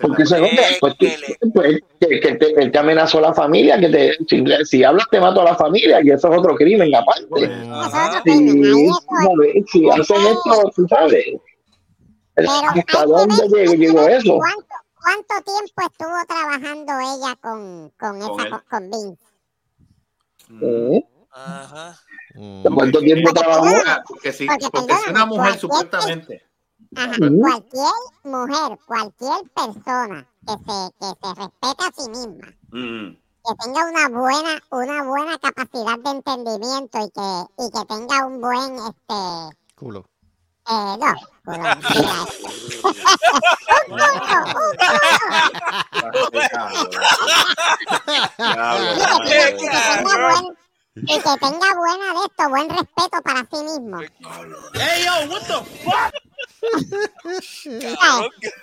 porque la- eso es otra, pues, tú- pues, que, que te, él te amenazó a la familia, que te, si, si hablas te mato a la familia, y eso es otro crimen aparte. Eso es otro Ajá. crimen, ahí Sí, eso es- ¿sabes? si hacen esto, tú sabes. ¿Hasta dónde llegó, eso? ¿Cuánto, cuánto tiempo estuvo trabajando ella con, con, Con esa, con Vince? ¿Eh? Ajá. ¿Cuánto tiempo trabajó? Porque sí, Porque porque si una mujer cualquier- supuestamente. Ajá. Cualquier mujer, cualquier persona que se, que se respete a sí misma, Mm, que tenga una buena, una buena capacidad de entendimiento y que, y que tenga un buen, este, Culo. Eh, no, un culo, un culo. Diablo, Y que, tenga cabrón. buen, y que tenga buena de esto, buen respeto para sí mismo. Hey, yo, what the fuck?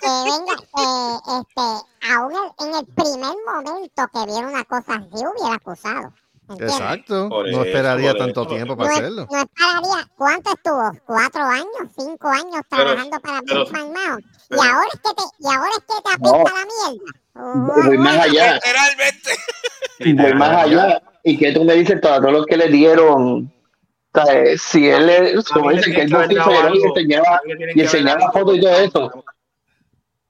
Que venga, eh, este, aún en el primer momento que viera una cosa así hubiera acusado. Exacto. Por No eso, esperaría tanto eso. tiempo No, para hacerlo. no esperaría. ¿Cuánto estuvo? ¿Cuatro años? ¿Cinco años Pero- trabajando para Vince McMahon? Y ahora es que te, y ahora es que te apesta la mierda. Voy más allá, Literalmente. voy más allá. ¿Y que tú me dices todos todos los que le dieron? ¿sabes? Si él, es- como mí le dice que él dado vociferó y enseñaba, y enseñaba fotos y todo eso.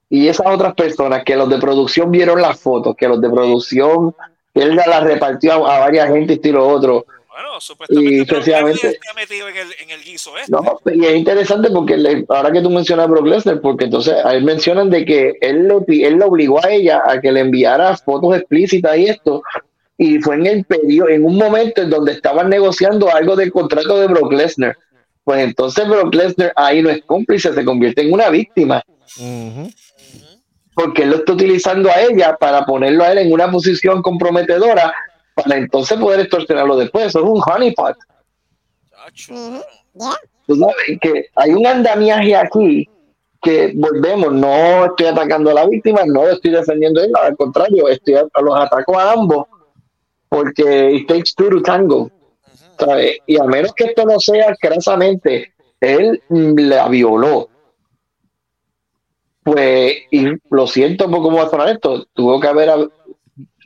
Y esas otras personas que los de producción vieron las fotos, que los de producción, él la repartió a, a varias gente y estilo otro. Bueno, supuestamente Y Brock sencillamente- Lesnar está metido en el, en el guiso este. No, y es interesante porque le- ahora que tú mencionas a Brock Lesnar, porque entonces a él mencionan de que él le, él le obligó a ella a que le enviara fotos explícitas y esto, y fue en el periodo, en un momento en donde estaban negociando algo del contrato de Brock Lesnar. Pues entonces Brock Lesnar ahí no es cómplice, se convierte en una víctima. Porque él lo está utilizando a ella para ponerlo a él en una posición comprometedora, para entonces poder extorsionarlo después. Eso es un honeypot. Tú sabes que hay un andamiaje aquí que volvemos, no estoy atacando a la víctima, no estoy defendiendo a él, al contrario, estoy a, los ataco a ambos, porque it takes two to tango, ¿sabes? Y a menos que esto no sea crasamente, él mm, la violó. Pues, y lo siento por cómo va a sonar esto, tuvo que haber,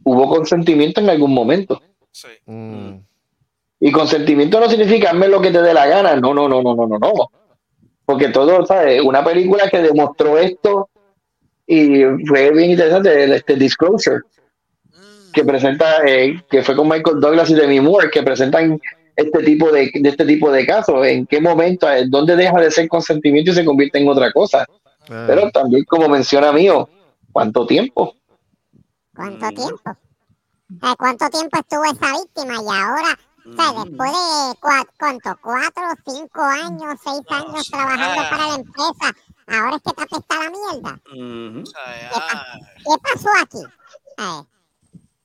hubo consentimiento en algún momento. Sí. Mm. Y consentimiento no significa hazme lo que te dé la gana. No, no, no, no, no, no, no. Porque todo, ¿sabes? Una película que demostró esto y fue bien interesante, el- este Disclosure, Mm. que presenta, eh, que fue con Michael Douglas y Demi Moore, que presentan este tipo de, de este tipo de casos. ¿En qué momento, en dónde deja de ser consentimiento y se convierte en otra cosa? Ah. Pero también, como menciona mío, ¿cuánto tiempo? ¿Cuánto tiempo? Eh, ¿Cuánto tiempo estuvo esa víctima? Y ahora, o sea, después de cua- ¿cuánto? ¿Cuatro, cinco años, seis años sí. trabajando Ah. para la empresa? Ahora es que te apesta la mierda. Ujú. Ay, ay. ¿Qué pasó aquí? Eh,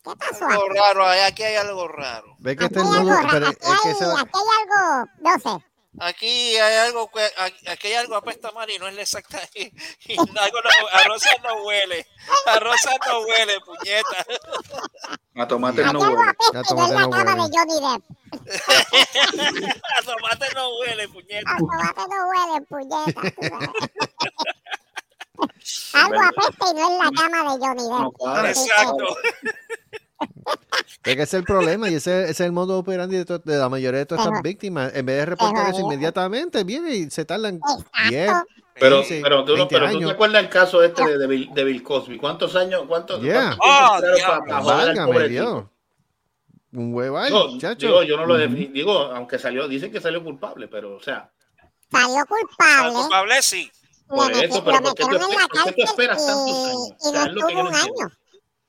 ¿Qué pasó Algo aquí? raro, aquí hay algo raro. Ve que Aquí este hay algo, nudo, ra- pero aquí es que hay, se va- aquí hay algo, no sé, Aquí hay algo que aquí hay algo apesta mal y no es la exacta. *laughs* Y, y algo no, a rosa no huele. A rosa no huele, puñeta. A tomate no huele. tomate no. *laughs* A tomate no huele, puñeta. A tomate no huele, puñeta. *laughs* Algo apesta y no es la cama de Johnny Depp. Exacto. *laughs* Es que ese es el problema y ese, ese es el modo operandi de, to- de la mayoría de todas estas víctimas. En vez de reportar eso inmediatamente, viene y se tardan 10, Exacto. Pero, 15, pero, tú, no- 20 pero tú te acuerdas el caso este de, de Bill, de Bill Cosby. ¿Cuántos años? ¿Cuántos? Yeah. cuántos Oh, Válgame pobre Dios. tipo? Un muchacho. digo, yo no lo defi- digo, aunque salió, dicen que salió culpable, pero o sea, Salió Al culpable. culpable sí. Por le eso, meti- pero lo ¿por qué tú esperas tantos y, años? no estuvo un año.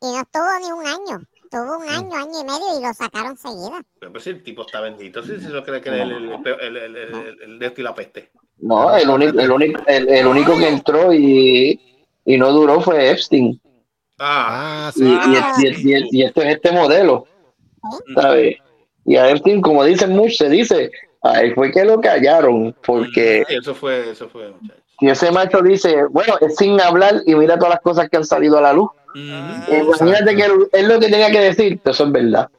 Y no estuvo ni un año. Tuvo Mm. un año, año y medio y lo sacaron seguida. Pero pues, si el tipo está bendito, si si lo cree que el, el, el, el, el, el- el de esto y la peste. No, el único, el único, el, el único que entró y, y no duró fue Epstein. Ah, Y, sí. y, y, y- y esto es este modelo. ¿sabes? Y a Epstein, como dicen muchos, se dice, a él fue que lo callaron, porque sí, eso fue, eso fue, muchachos. Si ese macho dice, bueno, es sin hablar y mira todas las cosas que han salido a la luz. Imagínate que él lo que tenía que decir, eso es verdad.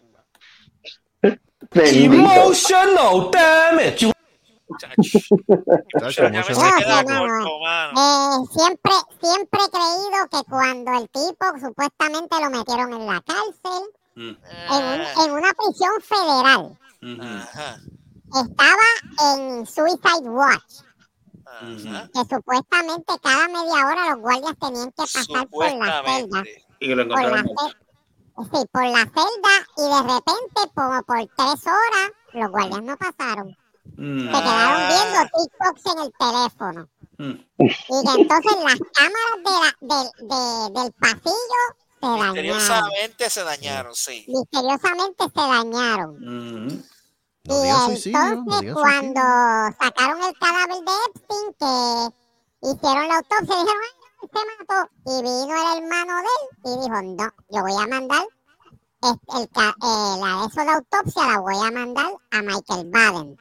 Emotional damage. Me queda corto, mano. Eh, siempre, siempre he creído que cuando el tipo supuestamente lo metieron en la cárcel, Mm, en, un- en una prisión federal, estaba en Suicide Watch, ajá. que supuestamente cada media hora los guardias tenían que pasar por la celda. Supuestamente. Y que lo Por la, sí, por la celda y de repente, como por tres horas, los guardias no pasaron. Mm, Se quedaron viendo TikToks en el teléfono. mm. Y que entonces las cámaras de la, del- de- del pasillo se dañaron. Misteriosamente se dañaron, sí. Misteriosamente se dañaron. Ujú. No y digan suicidio, no entonces cuando sacaron el cadáver de Epstein, que hicieron la autopsia, dijeron, ay, se mató. Y vino el hermano de él y dijo, no, yo voy a mandar este, el, eh, la eso de autopsia, la voy a mandar a Michael Baden,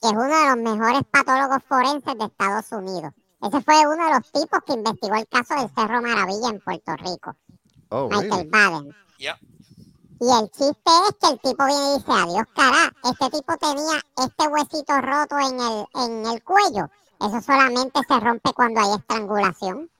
que es uno de los mejores patólogos forenses de Estados Unidos. Ese fue uno de los tipos que investigó el caso del Cerro Maravilla en Puerto Rico. Oh, Michael really? Baden. Ya. Y el chiste es que el tipo viene y dice, adiós, cara, este tipo tenía este huesito roto en el, en el cuello. Eso solamente se rompe cuando hay estrangulación.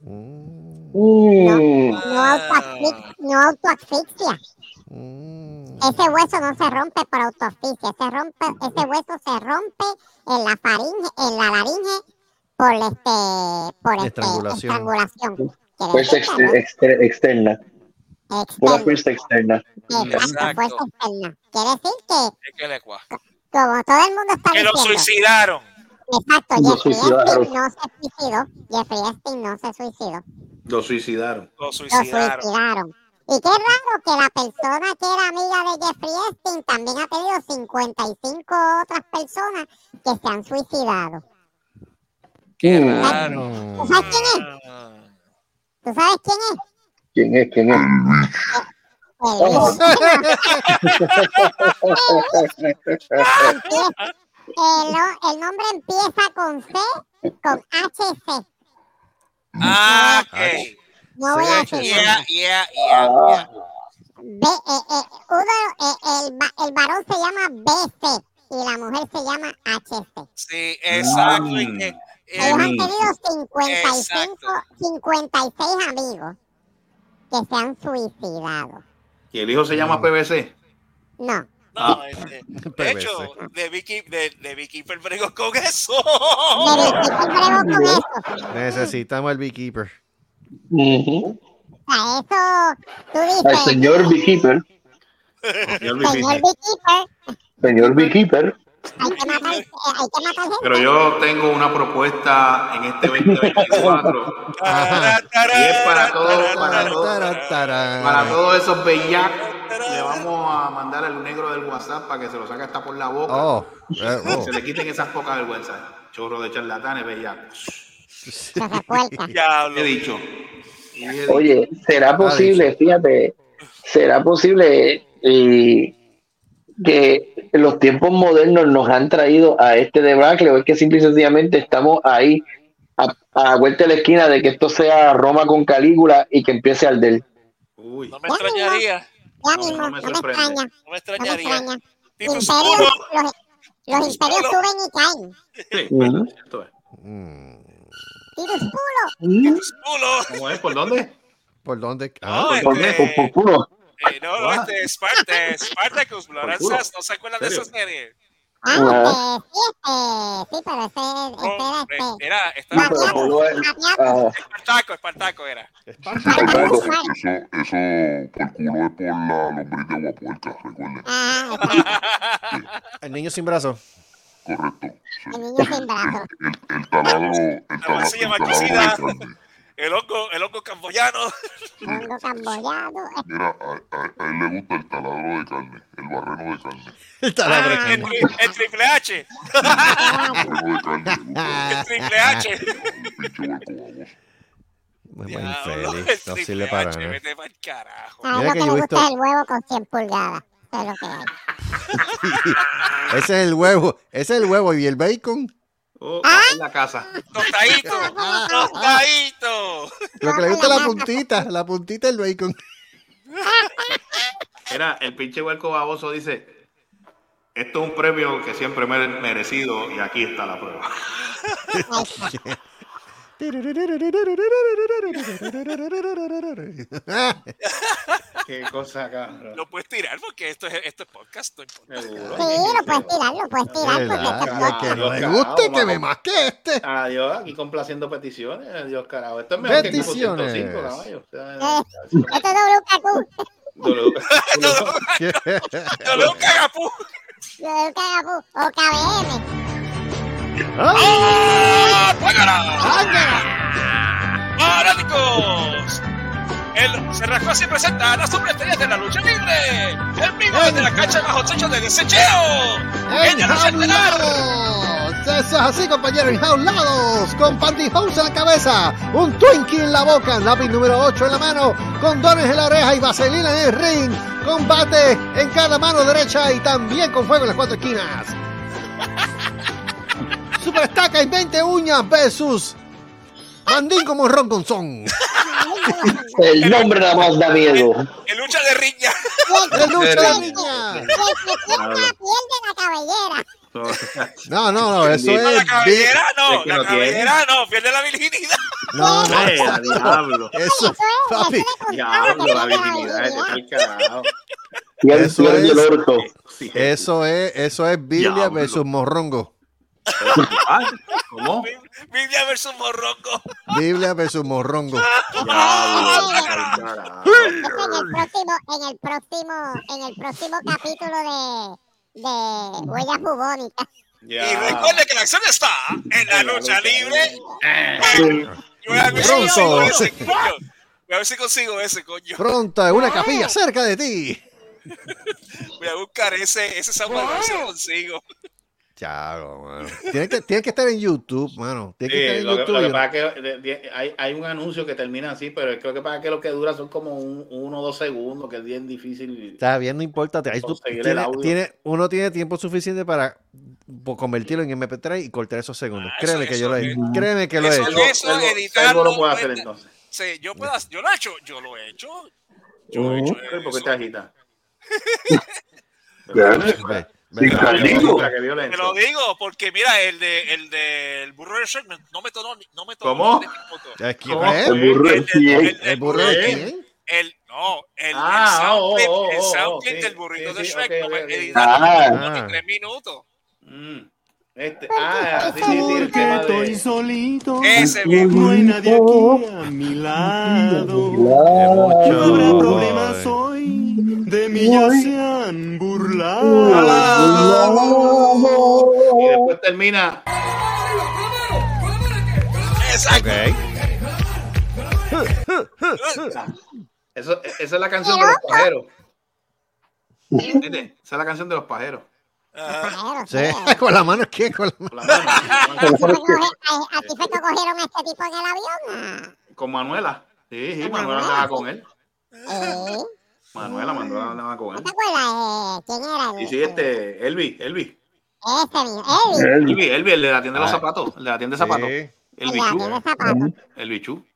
Mm. No, autoasfixia, no autoasfixia. mm. Ese hueso no se rompe por autoasfixia. Ese, rompe, ese hueso se rompe en la faringe, en la laringe por este, por este, Estrangulación. estrangulación. Quiere Fuerza decir ex- que exter- externa, una fuerza externa. Exacto, Exacto. fuerza externa. Quiere decir que, Es que le como todo el mundo está Que lo diciendo, suicidaron. Exacto, Lo Jeffrey suicidaron. Epstein no se suicidó. Jeffrey Epstein no se suicidó. Lo suicidaron. Lo Lo suicidaron. suicidaron. Y qué raro que la persona que era amiga de Jeffrey Epstein también ha tenido 55 otras personas que se han suicidado. Qué raro. ¿Tú sabes quién es? ¿Tú sabes quién es? ¿Quién es? ¿Quién es? El Oh. Empieza- el, no- el nombre empieza con C, con HC. Ah, ok. No voy a decir Yeah, nada. yeah, yeah, Ah, yeah. B, eh, eh, uno, eh, el, va- el varón se llama BC y la mujer se llama HC. Sí, exacto. Ellos eh, han tenido 55, Exacto. 56 amigos que se han suicidado. Y el hijo se llama PVC. No, no, este, *laughs* de hecho, de Vicky, de, de Vicky bregó con eso. pero ¿qué brego con eso? Necesitamos el beekeeper. O sea, eso, tú Al dices, señor Beekeeper, señor. Beekeeper, señor Beekeeper, hay que matar, eh, hay que matar gente. Pero yo tengo una propuesta en este 2024 *laughs* y es para todos, para todos, para todos esos bellacos. Le vamos a mandar al negro del WhatsApp para que se lo saque hasta por la boca. Oh, eh, oh. Se le quiten esas pocas vergüenzas. Chorro de charlatanes, bellacos. *laughs* He dicho. Y he dicho. Oye, ¿será posible, fíjate, será posible y que los tiempos modernos nos han traído a este debacle o es que simple y sencillamente estamos ahí a, a vuelta de la esquina de que esto sea Roma con Calígula y que empiece al del. Uy, No me extrañaría. Ya No, mismo, no no me me, sorprende. extraña. No me No me extrañaría. extraña. Titus Imperios, uno. los, los imperios suben y caen. sí, Ujú. esto es. Tirus pulo. Titus uno. ¿Cómo es? ¿Por dónde? ¿Por dónde? No, Ah, Por, este, por- por culo. Eh, no, no, este, Spart- Spartacus, Floranzas, ¿no se acuerdan de esa serie? Ah, este, sí, este, sí, pero ese, este era este. estaba ah, Espartaco, Espartaco era. Espartaco. Eso, eso por culo es por la lombriz de Aguapuerca, recuerden. Ah, El niño sin brazo. Correcto. El niño sin brazo. El, el taladro, el, taladro. El hongo, el hongo camboyano. Hongo camboyado. Mira, a, a- a él le gusta el taladro de carne, el barreno de carne. El taladro de Ah, el, carne. tri- el triple H. El barreno de carne, le gusta *laughs* El triple H. el pinche hueco baboso. Muy el infeliz. No sirve para nada. vete pa'l carajo. Ah, Mira lo que que he gusta es el huevo con 100 pulgadas. Es lo que hay. *laughs* Ese es el huevo. Ese es el huevo. ¿Y el bacon? Oh, Ah. en la casa. Tostadito, tostadito. Lo que le gusta es la puntita. La puntita del bacon. *laughs* Mira, el pinche huerco baboso dice, esto es un premio que siempre me he merecido y aquí está la prueba. *laughs* *laughs* Qué cosa, cabrón. Lo puedes tirar porque esto es, esto es podcast. No importa. Sí, lo puedes tirar, lo puedes tirar. Porque ¿Verdad? esto- Y el que no le guste, que me más que este. Adiós, aquí complaciendo peticiones. Adiós, carajo. Esto es mejor que Equipo Peticiones. 105, caballo. O sea, Eh, esto es WKQ. W- No, no, cagapú. WKQ o KBM. ¡Ah! ¡Fanáticos! El se presenta a las superestrellas de la lucha libre. En vivo desde la cancha bajo techo de desecheo. ¡Enjaulados! Eso es así, compañeros, enjaulados, con pantyhose en la cabeza, un Twinkie en la boca, lápiz número 8 en la mano, condones en la oreja y vaselina en el ring, combate en cada mano derecha y también con fuego en las cuatro esquinas. Super estaca y 20 uñas versus Mandín como Ron Gonzón. El nombre nada más da miedo. En lucha de riña. ¡De lucha de el cabellera. No, no, no, eso No, la es... cabellera no. Es que La no tiene. cabellera no. Pierde la virginidad. No, no, Eh, diablo. eso, papi, Diablo, la virginidad. está el carajo. Y el Eso pierde el es- orto. Sí. eso es, eso es Biblia versus Morrongo. ¿Cómo? Biblia versus morrongo. Biblia versus Morrongo. En el próximo, en el próximo, en el próximo capítulo de, de Huellas Bubónicas. Y recuerde que la acción está en la lucha libre. Yo voy a ver si Pronto. consigo ese, coño. Voy a ver si consigo ese, coño. Pronto, en una capilla cerca de ti. Voy a buscar ese, ese soundboard, a ver si lo consigo. Chavo, mano. Tiene que, tiene que estar en YouTube, mano. Tiene que Sí, estar en lo, que, YouTube. lo que pasa es que de- de- hay, hay un anuncio que termina así, pero creo que pasa que lo que dura son como un, uno o dos segundos, que es bien difícil. Está bien, no importa. Uno tiene tiempo suficiente para po- convertirlo en MP3 y cortar esos segundos. Ah, créeme eso- que yo lo he Créeme que lo he hecho. Algo- Eso, algo- editarlo, algo lo puede hacer cuenta. entonces. Sí, yo, puedo, hacer- yo lo he hecho, yo lo he hecho. Yo he hecho ¿Por qué te agitas? *laughs* Digo. Qué Te lo digo, porque mira, el de el del burro de Shrek no me tomó, no me tomó ¿Cómo? Aquí, ¿Cómo? ¿eh? El burro El, de el ¿El burro de ¿Eh? quién? El, no, el, Ah, el sound oh, clip, oh, el oh, sound sí, del burrito sí, de sí, Shrek, no me Ah. Ah. minutos. Mm. Este, ah, sí, sí, sí, tema Estoy de... solito. Ese mismo. No hay nadie aquí a mi lado. No habrá problemas hoy. De mí ya se han burlado. Y después termina... Exacto. Eso, esa es la canción de los pajeros. ¿Entiendes? Esa es la canción de los pajeros. Pero, Sí, sí. *laughs* con la mano que con la mano. Con, la mano, Así fue que coge- a- así fue que cogieron a este tipo en el avión. con Manuela. Sí, sí, Manuela andaba con él. Eh, Manuela, Manuela andaba con él. ¿Te acuerdas? Eh, ¿Quién era? El, Y sí, este, Elvi, Elvi. Ese mismo. Eddie. Elvi, Elvi, el de la tienda de los Ah. zapatos. El de la tienda de zapatos. Sí. El bichú. El bichú.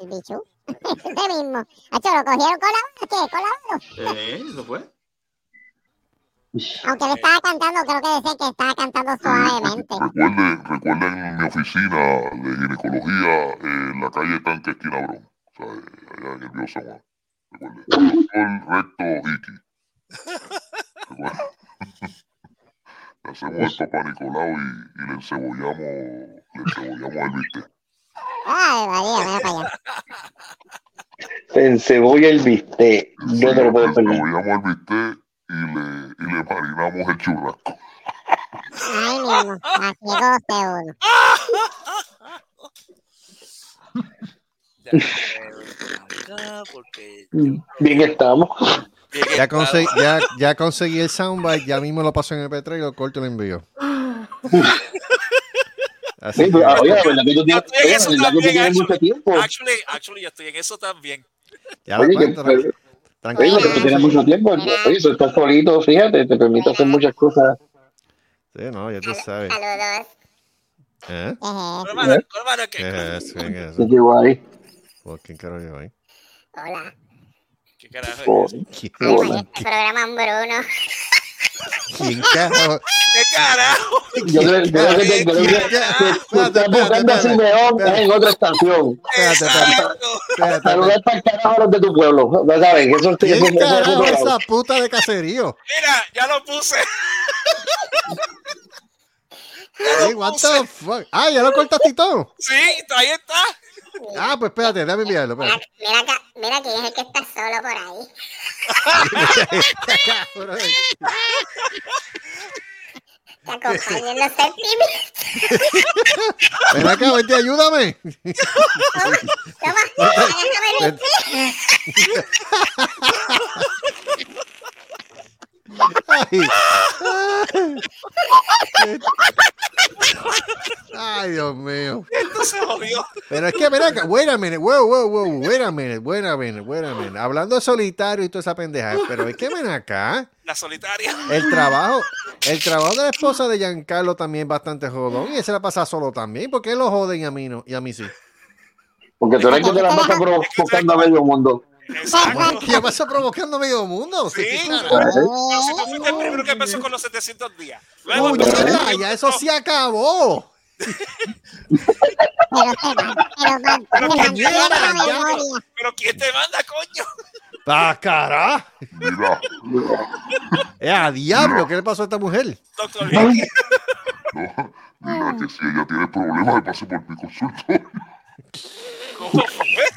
El bicho. *laughs* Ese mismo. Hacho, lo cogieron con la ¿qué? Con la mano. Eh, eso fue. Aunque le estaba cantando, creo que decía que estaba cantando suavemente. Recuerden, recuerden mi oficina de ginecología en la calle Tanque Esquina Brón. O sea, eh, allá en el San Juan. Recuerden. Doctor Recto Hickey. Recuerden. *laughs* Le hacemos el papá Nicolau y, y le encebollamos, le encebollamos el bistec. Ay, María, mira para allá. Se encebolla el bistec. No te lo puedo perder. Encebollamos el bistec y le, y le marinamos el churrasco. Ay, mismo. Así goce uno. Porque Bien estamos. Ya, consegui, ya, ya conseguí el soundbite, ya mismo lo paso en MP3 y lo corto y lo envío. Así Sí, que, pero, oye, la verdad que tú tienes, mucho tiempo. Actually, actually, yo estoy en eso también. ya lo Oye, que, cuento, pero- tranqui- oye, tranquilo. pero tú tienes mucho tiempo. Oye, tú estás solito, fíjate, te permite hacer muchas cosas. Sí, no, ya tú sabes. Saludos. ¿Eh? Eh, Hermano, hermano, que, ¿Qué es? ¿Qué es qué guay. ¿Por quién carajo yo ahí? hola. ¿Qué carajo Oh, este programa un Bruno. Quién carajo? ¿Qué carajo? Yo creo, yo creo que te, creo que estás buscando a Simeón en otra estación. Espérate. Saludar para el carajo a los de tu pueblo. Ya sabes, que eso, eso, ¿Quién es carajo es esa puta de caserío? Mira, ya lo puse. Hey, what the fuck? Ah, ya lo cortaste y todo. Sí, ahí está. Ah, pues espérate, déjame enviarlo. Mira, mira, acá, mira quién es el que está solo por ahí. *laughs* Te acompaña en los sentimientos. Ven acá, vente, ayúdame. Toma, déjame ver. *laughs* Ay. Ay, Dios mío. Esto se jodió. Pero es que, ven acá, wait a minute, wow, wow, wow, wait a minute, wait a minute, wait a minute. Hablando de solitario y toda esa pendeja, pero es que ven acá, La solitaria. el trabajo, el trabajo de la esposa de Giancarlo también es bastante jodón y él se la pasa solo también. ¿Por qué lo joden y a mí no? Y a mí sí. Porque tú eres que te la pasas provocando a medio mundo. ¿Qué pasa provocando medio mundo? Sí. Fuiste el primero que empezó con los 700 días. Luego ya, eso sí acabó. Pero se se ¿quién te manda, coño? ¡Ah, carajo! Mira, Eh, a diablo, ¿qué le pasó a esta mujer? Doctor no, mira que si ella tiene problemas, me pase por mi consultorio. ¿Cómo fue?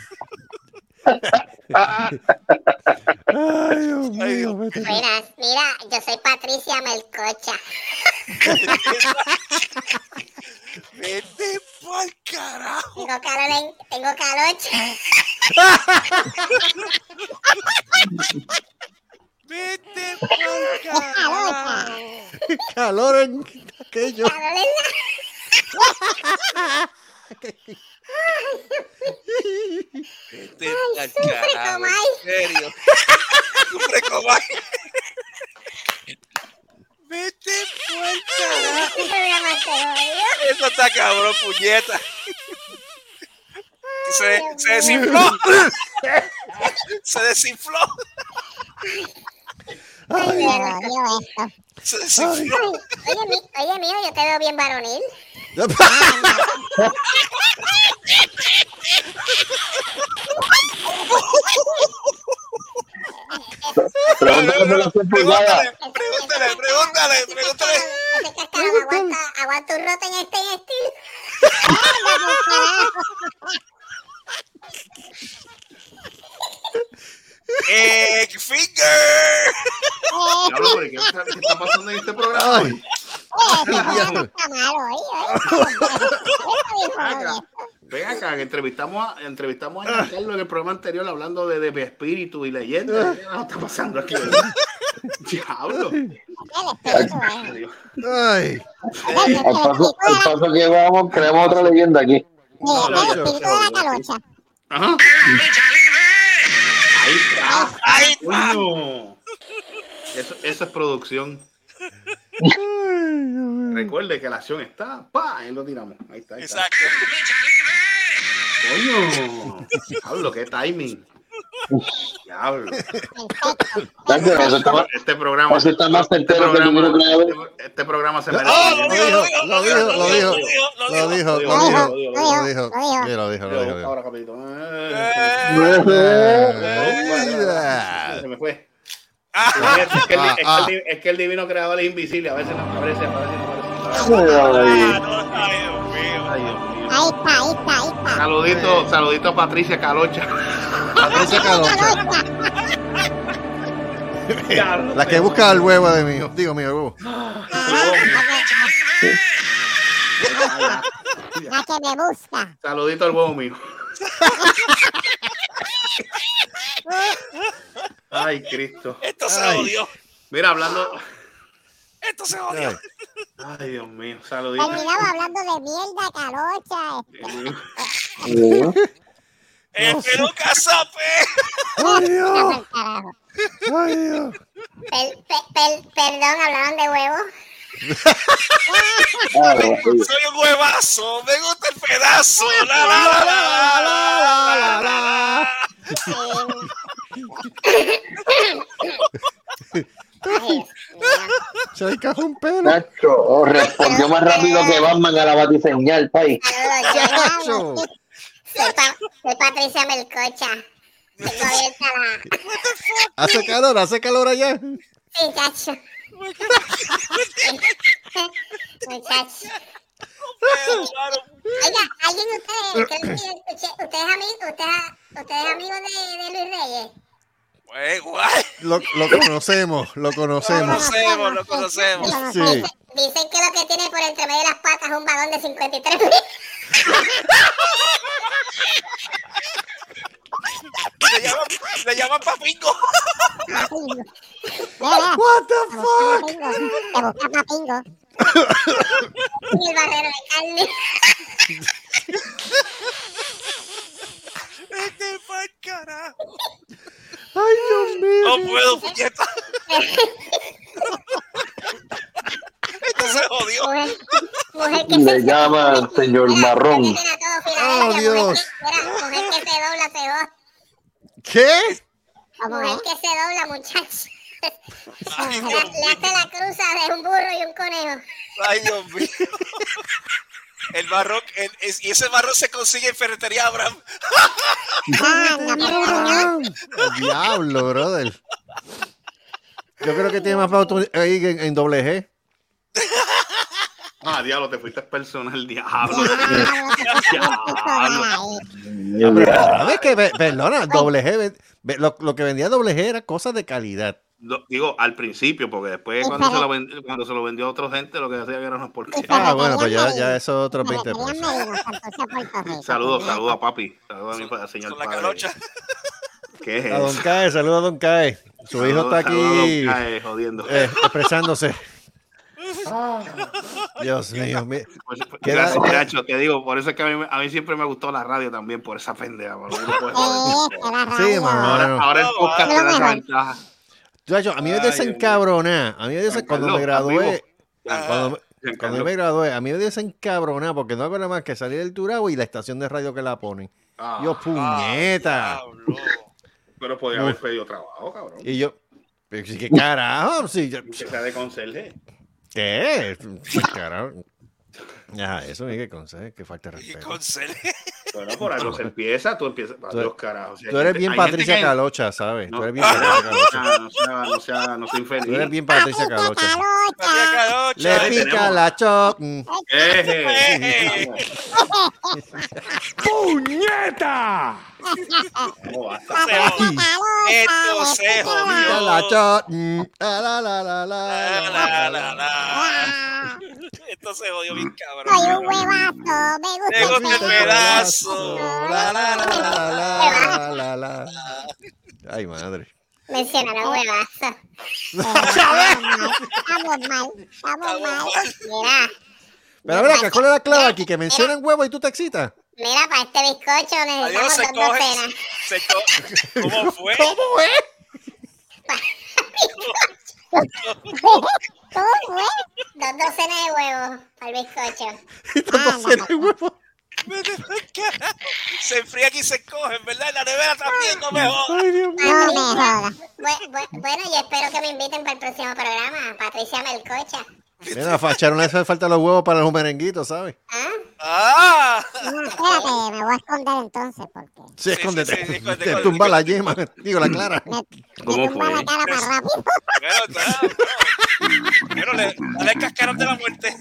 Ay, Dios mío. Mira, mira, yo soy Patricia Melcocha. *laughs* Vete pa'l carajo. Tengo calor en, tengo calocha. *laughs* Vete pa'l carajo. Calor en aquello. Calor en la... *laughs* *laughs* Vete pa'l carajo. En serio. Un frecomay. Vete pa'l carajo. Este. Eso está cabrón, puñeta. Se, *laughs* se desinfló. Se desinfló. Ay, me esto. Oye, mi, oye, mío, yo te veo bien varonil. Pregúntale. Pregúntale, pregúntale, pregúntale, aguanta, aguanta un roto en este estilo. *laughs* Egg finger. Diablo, ¿qué está, qué está pasando en este programa? Ay. Ven acá, que entrevistamos a, entrevistamos a Giancarlo en el programa anterior hablando de, de espíritu y leyenda. ¿Qué está pasando aquí? Diablo. Eh. Ay. Al paso, al paso que vamos, creamos otra leyenda aquí. Sí, el espíritu de la calocha. Ajá. Ahí está. Ahí está. Coño. Eso, eso es producción. Recuerde que la acción está. ¡Pa! Ahí lo tiramos. Ahí está. Ahí está. Exacto. Coño. Diablo, qué timing. Diablo. Este programa. eso está más este certero que el número que este, este programa se ¡Oh! merece. Lo dijo, lo dijo, lo dijo, lo dijo, lo dijo, lo dijo, lo dijo, lo lo dijo, dijo. Sí, lo dijo, lo dijo, lo dijo. Ahora, capitito. Mira. Se me fue. Ah, Es que, el, es, que Ah, el, di- es que el divino creador es invisible. A veces no aparece, aparece, no aparece. Ay, mío. Ay, Dios mío. Ahí está, ahí está, ahí está. Saludito, saludito a Patricia Calocha. Patricia Calocha, la que busca el huevo de mí, digo mi huevo. La que me busca. Saludito al huevo mío. *laughs* Ay, Cristo. Esto se Ay. odió. Mira, hablando. Esto se odió. Ay, Dios mío. Saludito. Terminamos hablando de mierda, calocha. El que nunca sabe. Ay, Dios, ay, Dios. Per- per- per- perdón, hablaban de huevo. Soy un huevazo. Me gusta el pedazo. La, la, la, la, la, la, la, la. Se le cajó un pelo. Nacho, oh, respondió más rápido que Batman a la batiseñal, yo Chacho. soy, Pa- soy Patricia Melcocha. Tengo abierta la... Hace calor, hace calor allá. Sí, chacho. Muchacho. Oiga, ¿alguien de ustedes, creo que escuché, usted es amigo, usted, usted es amigo de, de Luis Reyes? Guay. Lo, lo conocemos, lo Lo conocemos. conocemos, lo conocemos. Sí. Dicen, dicen que lo que tiene por entre medio de las patas es un vagón de 53 mil. Le llaman, le llaman papingo. What the fuck? Te busca papingo. Y el barrero de carne. Este pa'l carajo. Ay, Dios mío. No puedo, puñeta. *laughs* Esto se jodió. Mujer, mujer que Le se... llaman señor Mira, Marrón. mira todo, mira, Oh, Dios. Mujer que, se dobla, se va. ¿Qué? O mujer que se dobla, muchacho. Le, le hace la cruza de un burro y un conejo. Ay, Dios mío. El marrón, el- es- y ese marrón se consigue en Ferretería Abraham. Diablo, brother. Yo creo que tiene más pauta ahí en, en doble G. Ah, diablo, te fuiste personal, diablo. *laughs* *laughs* ¿Sabes qué? Pe- Perdona, doble G. Lo, lo que vendía doble G era cosas de calidad. Digo, al principio, porque después cuando se, lo vendi- cuando se lo vendió a otra gente, lo que hacía era una porquería. Ah, bueno, pues ya, ya eso es otro 20 pesos. Saludos, saludos a papi. Saludos a mi pa- señor Con la padre. calocha. ¿Qué es A Don? Cae, saludos a Don Cae. Su hijo está saludos a Don aquí Cae, jodiendo. eh, expresándose. *laughs* Dios mío. mi- Pues, pues, ¿Qué gracias, edad- muchacho, te digo, por eso es que a mí, a mí siempre me gustó la radio también, por esa pendeja. que. Sí. Ahora, ahora el podcast te da esa ventaja. Chacho, a mí me Ay, desencabroná. A mí me desen- cuando me gradué, cuando, me- cuando yo me gradué, a mí me desencabroná porque no hago nada más que salir del Turabo y la estación de radio que la ponen. Ah, Yo, puñeta. Pero podía haber pedido trabajo, cabrón. Y yo, pero sí, ¿qué carajo? Sí, yo- Que sea de conserje. ¿Qué? Carajo. Ya, eso ni que consejo, que falta de Y respeto. *laughs* Bueno, por algo se empieza, tú empiezas. Tú- Dios carajo. Si hay Tú eres gente- bien hay Patricia que- Calocha, ¿sabes? No. Tú eres bien Patricia Calocha. Ah, No sea, no sea, no sea infeliz. Tú eres bien Patricia Calocha. María Calocha. Le Ahí pica tenemos. la choc. mm. Eje. *laughs* ¡Puñeta! Se jodió. Esto se la choc. mm. Ah, la, la, la, la, La, la, la, la, la. Esto se jodió bien Soy cabrón. un huevazo, me gusta Me el gusta el pedazo. *laughs* La, la, la, la, la, la, la. Ay, madre. Mencionaron huevazo. *laughs* Estamos mal, estamos mal. Estamos mal. Mira, Pero a ver, acá, ¿cuál es la clave aquí? Que mencionan huevo y tú te excitas. Mira, para este bizcocho Adiós, necesitamos se dos coge. docenas. Se co- ¿Cómo fue? *laughs* ¿Cómo es? ¿Cómo fue? Dos docenas de huevos para el bizcocho. *laughs* Entonces, el huevo. *laughs* Se enfría aquí y se cogen, ¿verdad? En la nevera también, no me jodas. Ay, Dios mío. No me jodas. Bu- bu- Bueno, y espero que me inviten para el próximo programa, Patricia Melcocha. Mira, facharon le hace falta los huevos para los merenguitos, ¿sabes? ¿Ah? ¡Ah! No, espérate, me voy a esconder entonces porque Sí, sí, escóndete. sí, sí, escóndete, Te tumba la yema, digo, la clara. me, me ¿Cómo tumba fue? la cara más rápido. Está, bueno. Bueno, le, dale el cascarón de la muerte.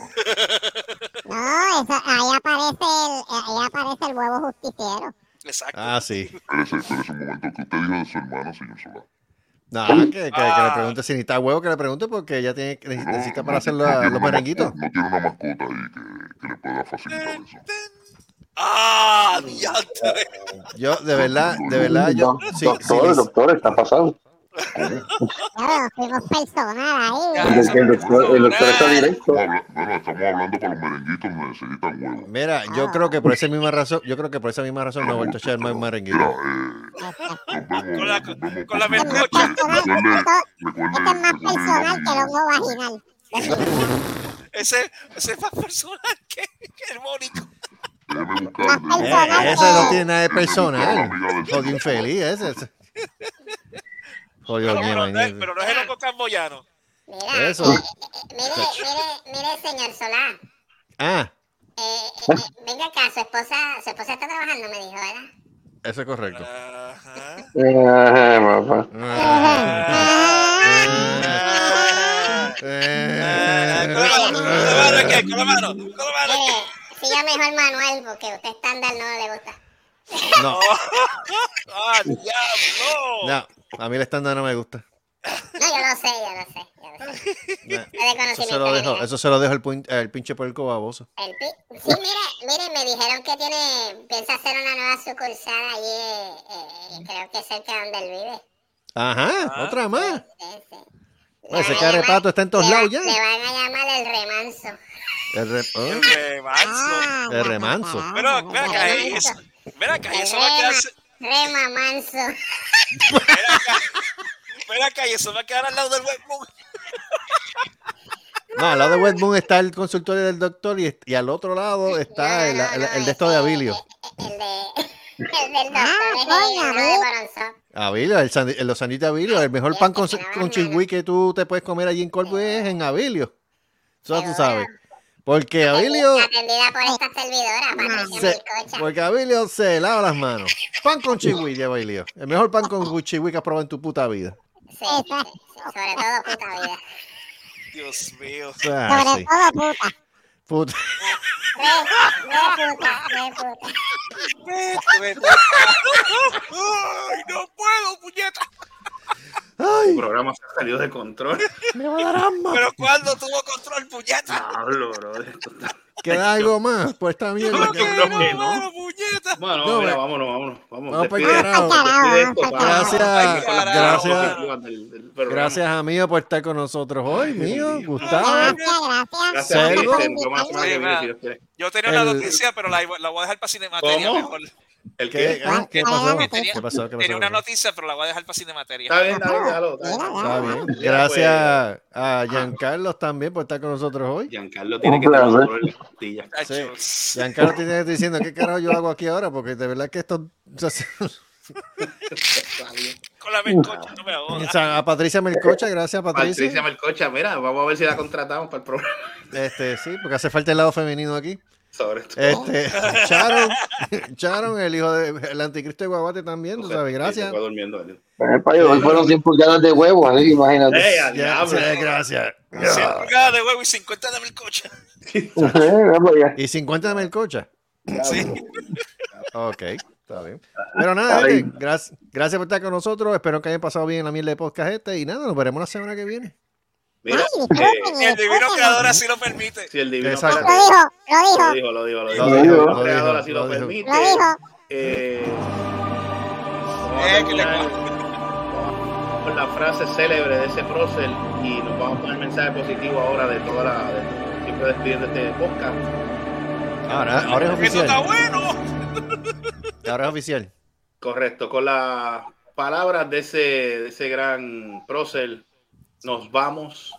No, eso, ahí aparece el, ahí aparece el huevo justiciero. Exacto. Ah, sí. Espérese, espérese un momento. ¿Qué usted dijo de su hermano, señor Solá? No, que, que, que le Ah. pregunte si necesita huevo, que le pregunte porque ella tiene, necesita para hacer los, merenguitos. No tiene una mascota ahí que, que le pueda facilitar eso. ¡Ah! ¡Diantre! Yo, de verdad, de verdad, yo. Doc- Sí, doctor, sí, doctor, está pasando. Claro, fuimos personal ahí. El, el doctor, el doctor está directo. Bueno, estamos hablando para los merenguitos, necesitan huevos. Mira, yo creo que por esa misma razón, yo creo que por esa misma razón no he vuelto a echar más Mira, merenguito. eh, Con la- con la melcocha. Esto recuerde- es más personal que el mi- hongo vaginal. Ese, ese es más personal que, que el Mónico. Eh, ese no tiene nada de personal. Amiga del Jodido infeliz, ese. Pero, pero, no es- mierda. pero no es el loco camboyano. Mira, Eso. eh, eh, mire, mire, mire, señor Solá. Ah, Eh, eh, eh, venga acá, su esposa, su esposa está trabajando, me dijo, ¿verdad? eso es correcto. Ajá. Ajá, papá. Ah, Con la mano, con la mano, ¿qué? Con la mano, con la mano. Mire, siga mejor Manuel, porque usted estándar no le gusta. No, *laughs* ¡Ah, diablo! no, a mí el estándar no me gusta. No, yo lo sé, yo lo sé. Yo lo sé. *laughs* No, Es de Eso se lo dejo, eso se lo dejo el, pin- el pinche puerco baboso. El pi- Sí, mire, mire, me dijeron que tiene, piensa hacer una nueva sucursal allí, eh, eh, creo que cerca de donde él vive. Ajá, otra más. Sí, sí. Ese carepato está en todos lados ya. Le van a llamar el remanso. El, re- oh, El remanso. Ah, el remanso. Pero, ya, acá, remanso. eso, ven acá, y El eso va a rema, quedarse, rema manso. ven acá, ven acá, y eso va a quedar al lado del webbook. No, al lado de West Moon está el consultorio del doctor y, y al otro lado está el, No, no, el- no, el de esto de Abilio. El, el de, *laughs* el del doctor, el de Boronzó. Abilio, el, sandi- los sanditos de Abilio. El mejor pan con, que con que tú te puedes comer allí en Colby es en Abilio. Eso tú sabes. Porque Abilio, Atendida por esta servidora, Patricia se, Melcocha. porque Abilio se lava las manos. Pan con chigüí *laughs* de Abilio. El mejor pan con chigüí que has probado en tu puta vida. Sí, sí, sí, sobre todo puta vida. Dios mío. O sea, Sobre sí. todo puta. Puta. Puta, puta. Ay, no puedo, puñeta. Ay, El programa se salió de control. me va a dar asma. Pero cuando tuvo control, puñeta. Bro. Queda algo más por esta mierda. Yo que- creo que no. Mano, puñeta. Bueno, No, mira, ve. vámonos, vámonos. Vamos, esto Gracias, gracias. Gracias a Mío por estar con nosotros hoy, Mío. Gustavo. Gracias. Yo tenía una noticia, pero la, la voy a dejar para Cinemateria ¿Cómo? mejor. ¿El ¿Qué, qué? ah, ¿qué pasó? ¿Qué pasó? Una noticia, pero la voy a dejar para Cinemateria. Está bien, está bien, está bien. Gracias a Giancarlos también por estar con nosotros hoy. Giancarlo tiene que costilla. Achos. Giancarlo tiene que estar diciendo qué carajo yo hago aquí ahora, porque de verdad que esto. Con la melcocha, no me o sea, a Patricia Melcocha, gracias Patricia Patricia. Melcocha, mira, vamos a ver si la contratamos para el programa. Este, sí, porque hace falta el lado femenino aquí. Sobre esto. Este, *laughs* Sharon, Sharon, el hijo del anticristo de Guabate también, tú sabes, Se gracias. fue durmiendo. ¿vale? Eh, payo, hoy fueron 100 pulgadas de huevo, que imagínate. ¡Ey, al Ya, diablo! sí, gracias. 100 pulgadas de huevo y 50 de melcocha. *laughs* Eh. Y 50 de Melcocha. Sí. Ok, está bien. Pero nada, gente, gracias, gracias por estar con nosotros. Espero que hayan pasado bien en la miel de podcast este. Y nada, nos veremos la semana que viene. Mira, Ay, disculpen, eh, El divino creador así lo permite. si el divino Exacto. Lo dijo, lo lo dijo, lo dijo, lo dijo. El lo divino creador dijo, así lo permite. lo dijo. Eh, Eh, que le terminar con la frase célebre de ese prócer y nos vamos con el mensaje positivo ahora de toda la, de siempre despidiendo este podcast. Ahora, ahora es oficial. está bueno. *laughs* Ahora es oficial. Correcto, con las palabras de ese, de ese gran prócer, nos vamos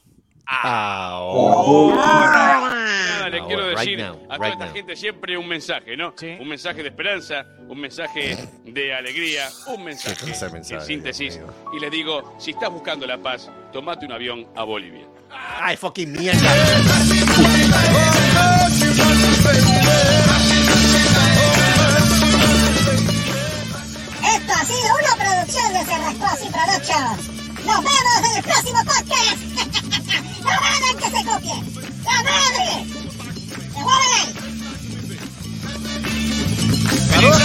ah. Ah, oh. Oh. Ah, Ahora. Le quiero decir a toda esta gente siempre un mensaje, ¿no? Un mensaje de esperanza, un mensaje de alegría, un mensaje, *laughs* en síntesis. Y les digo, si estás buscando la paz, tomate un avión a Bolivia. ¡Ay, fucking mierda! Esto ha sido una producción de Cerrascos y Productions. ¡Nos vemos en el próximo podcast! *laughs* ¡No hagan que se copien! ¡La madre! ¡Se mueven ahí! ¡Saludos,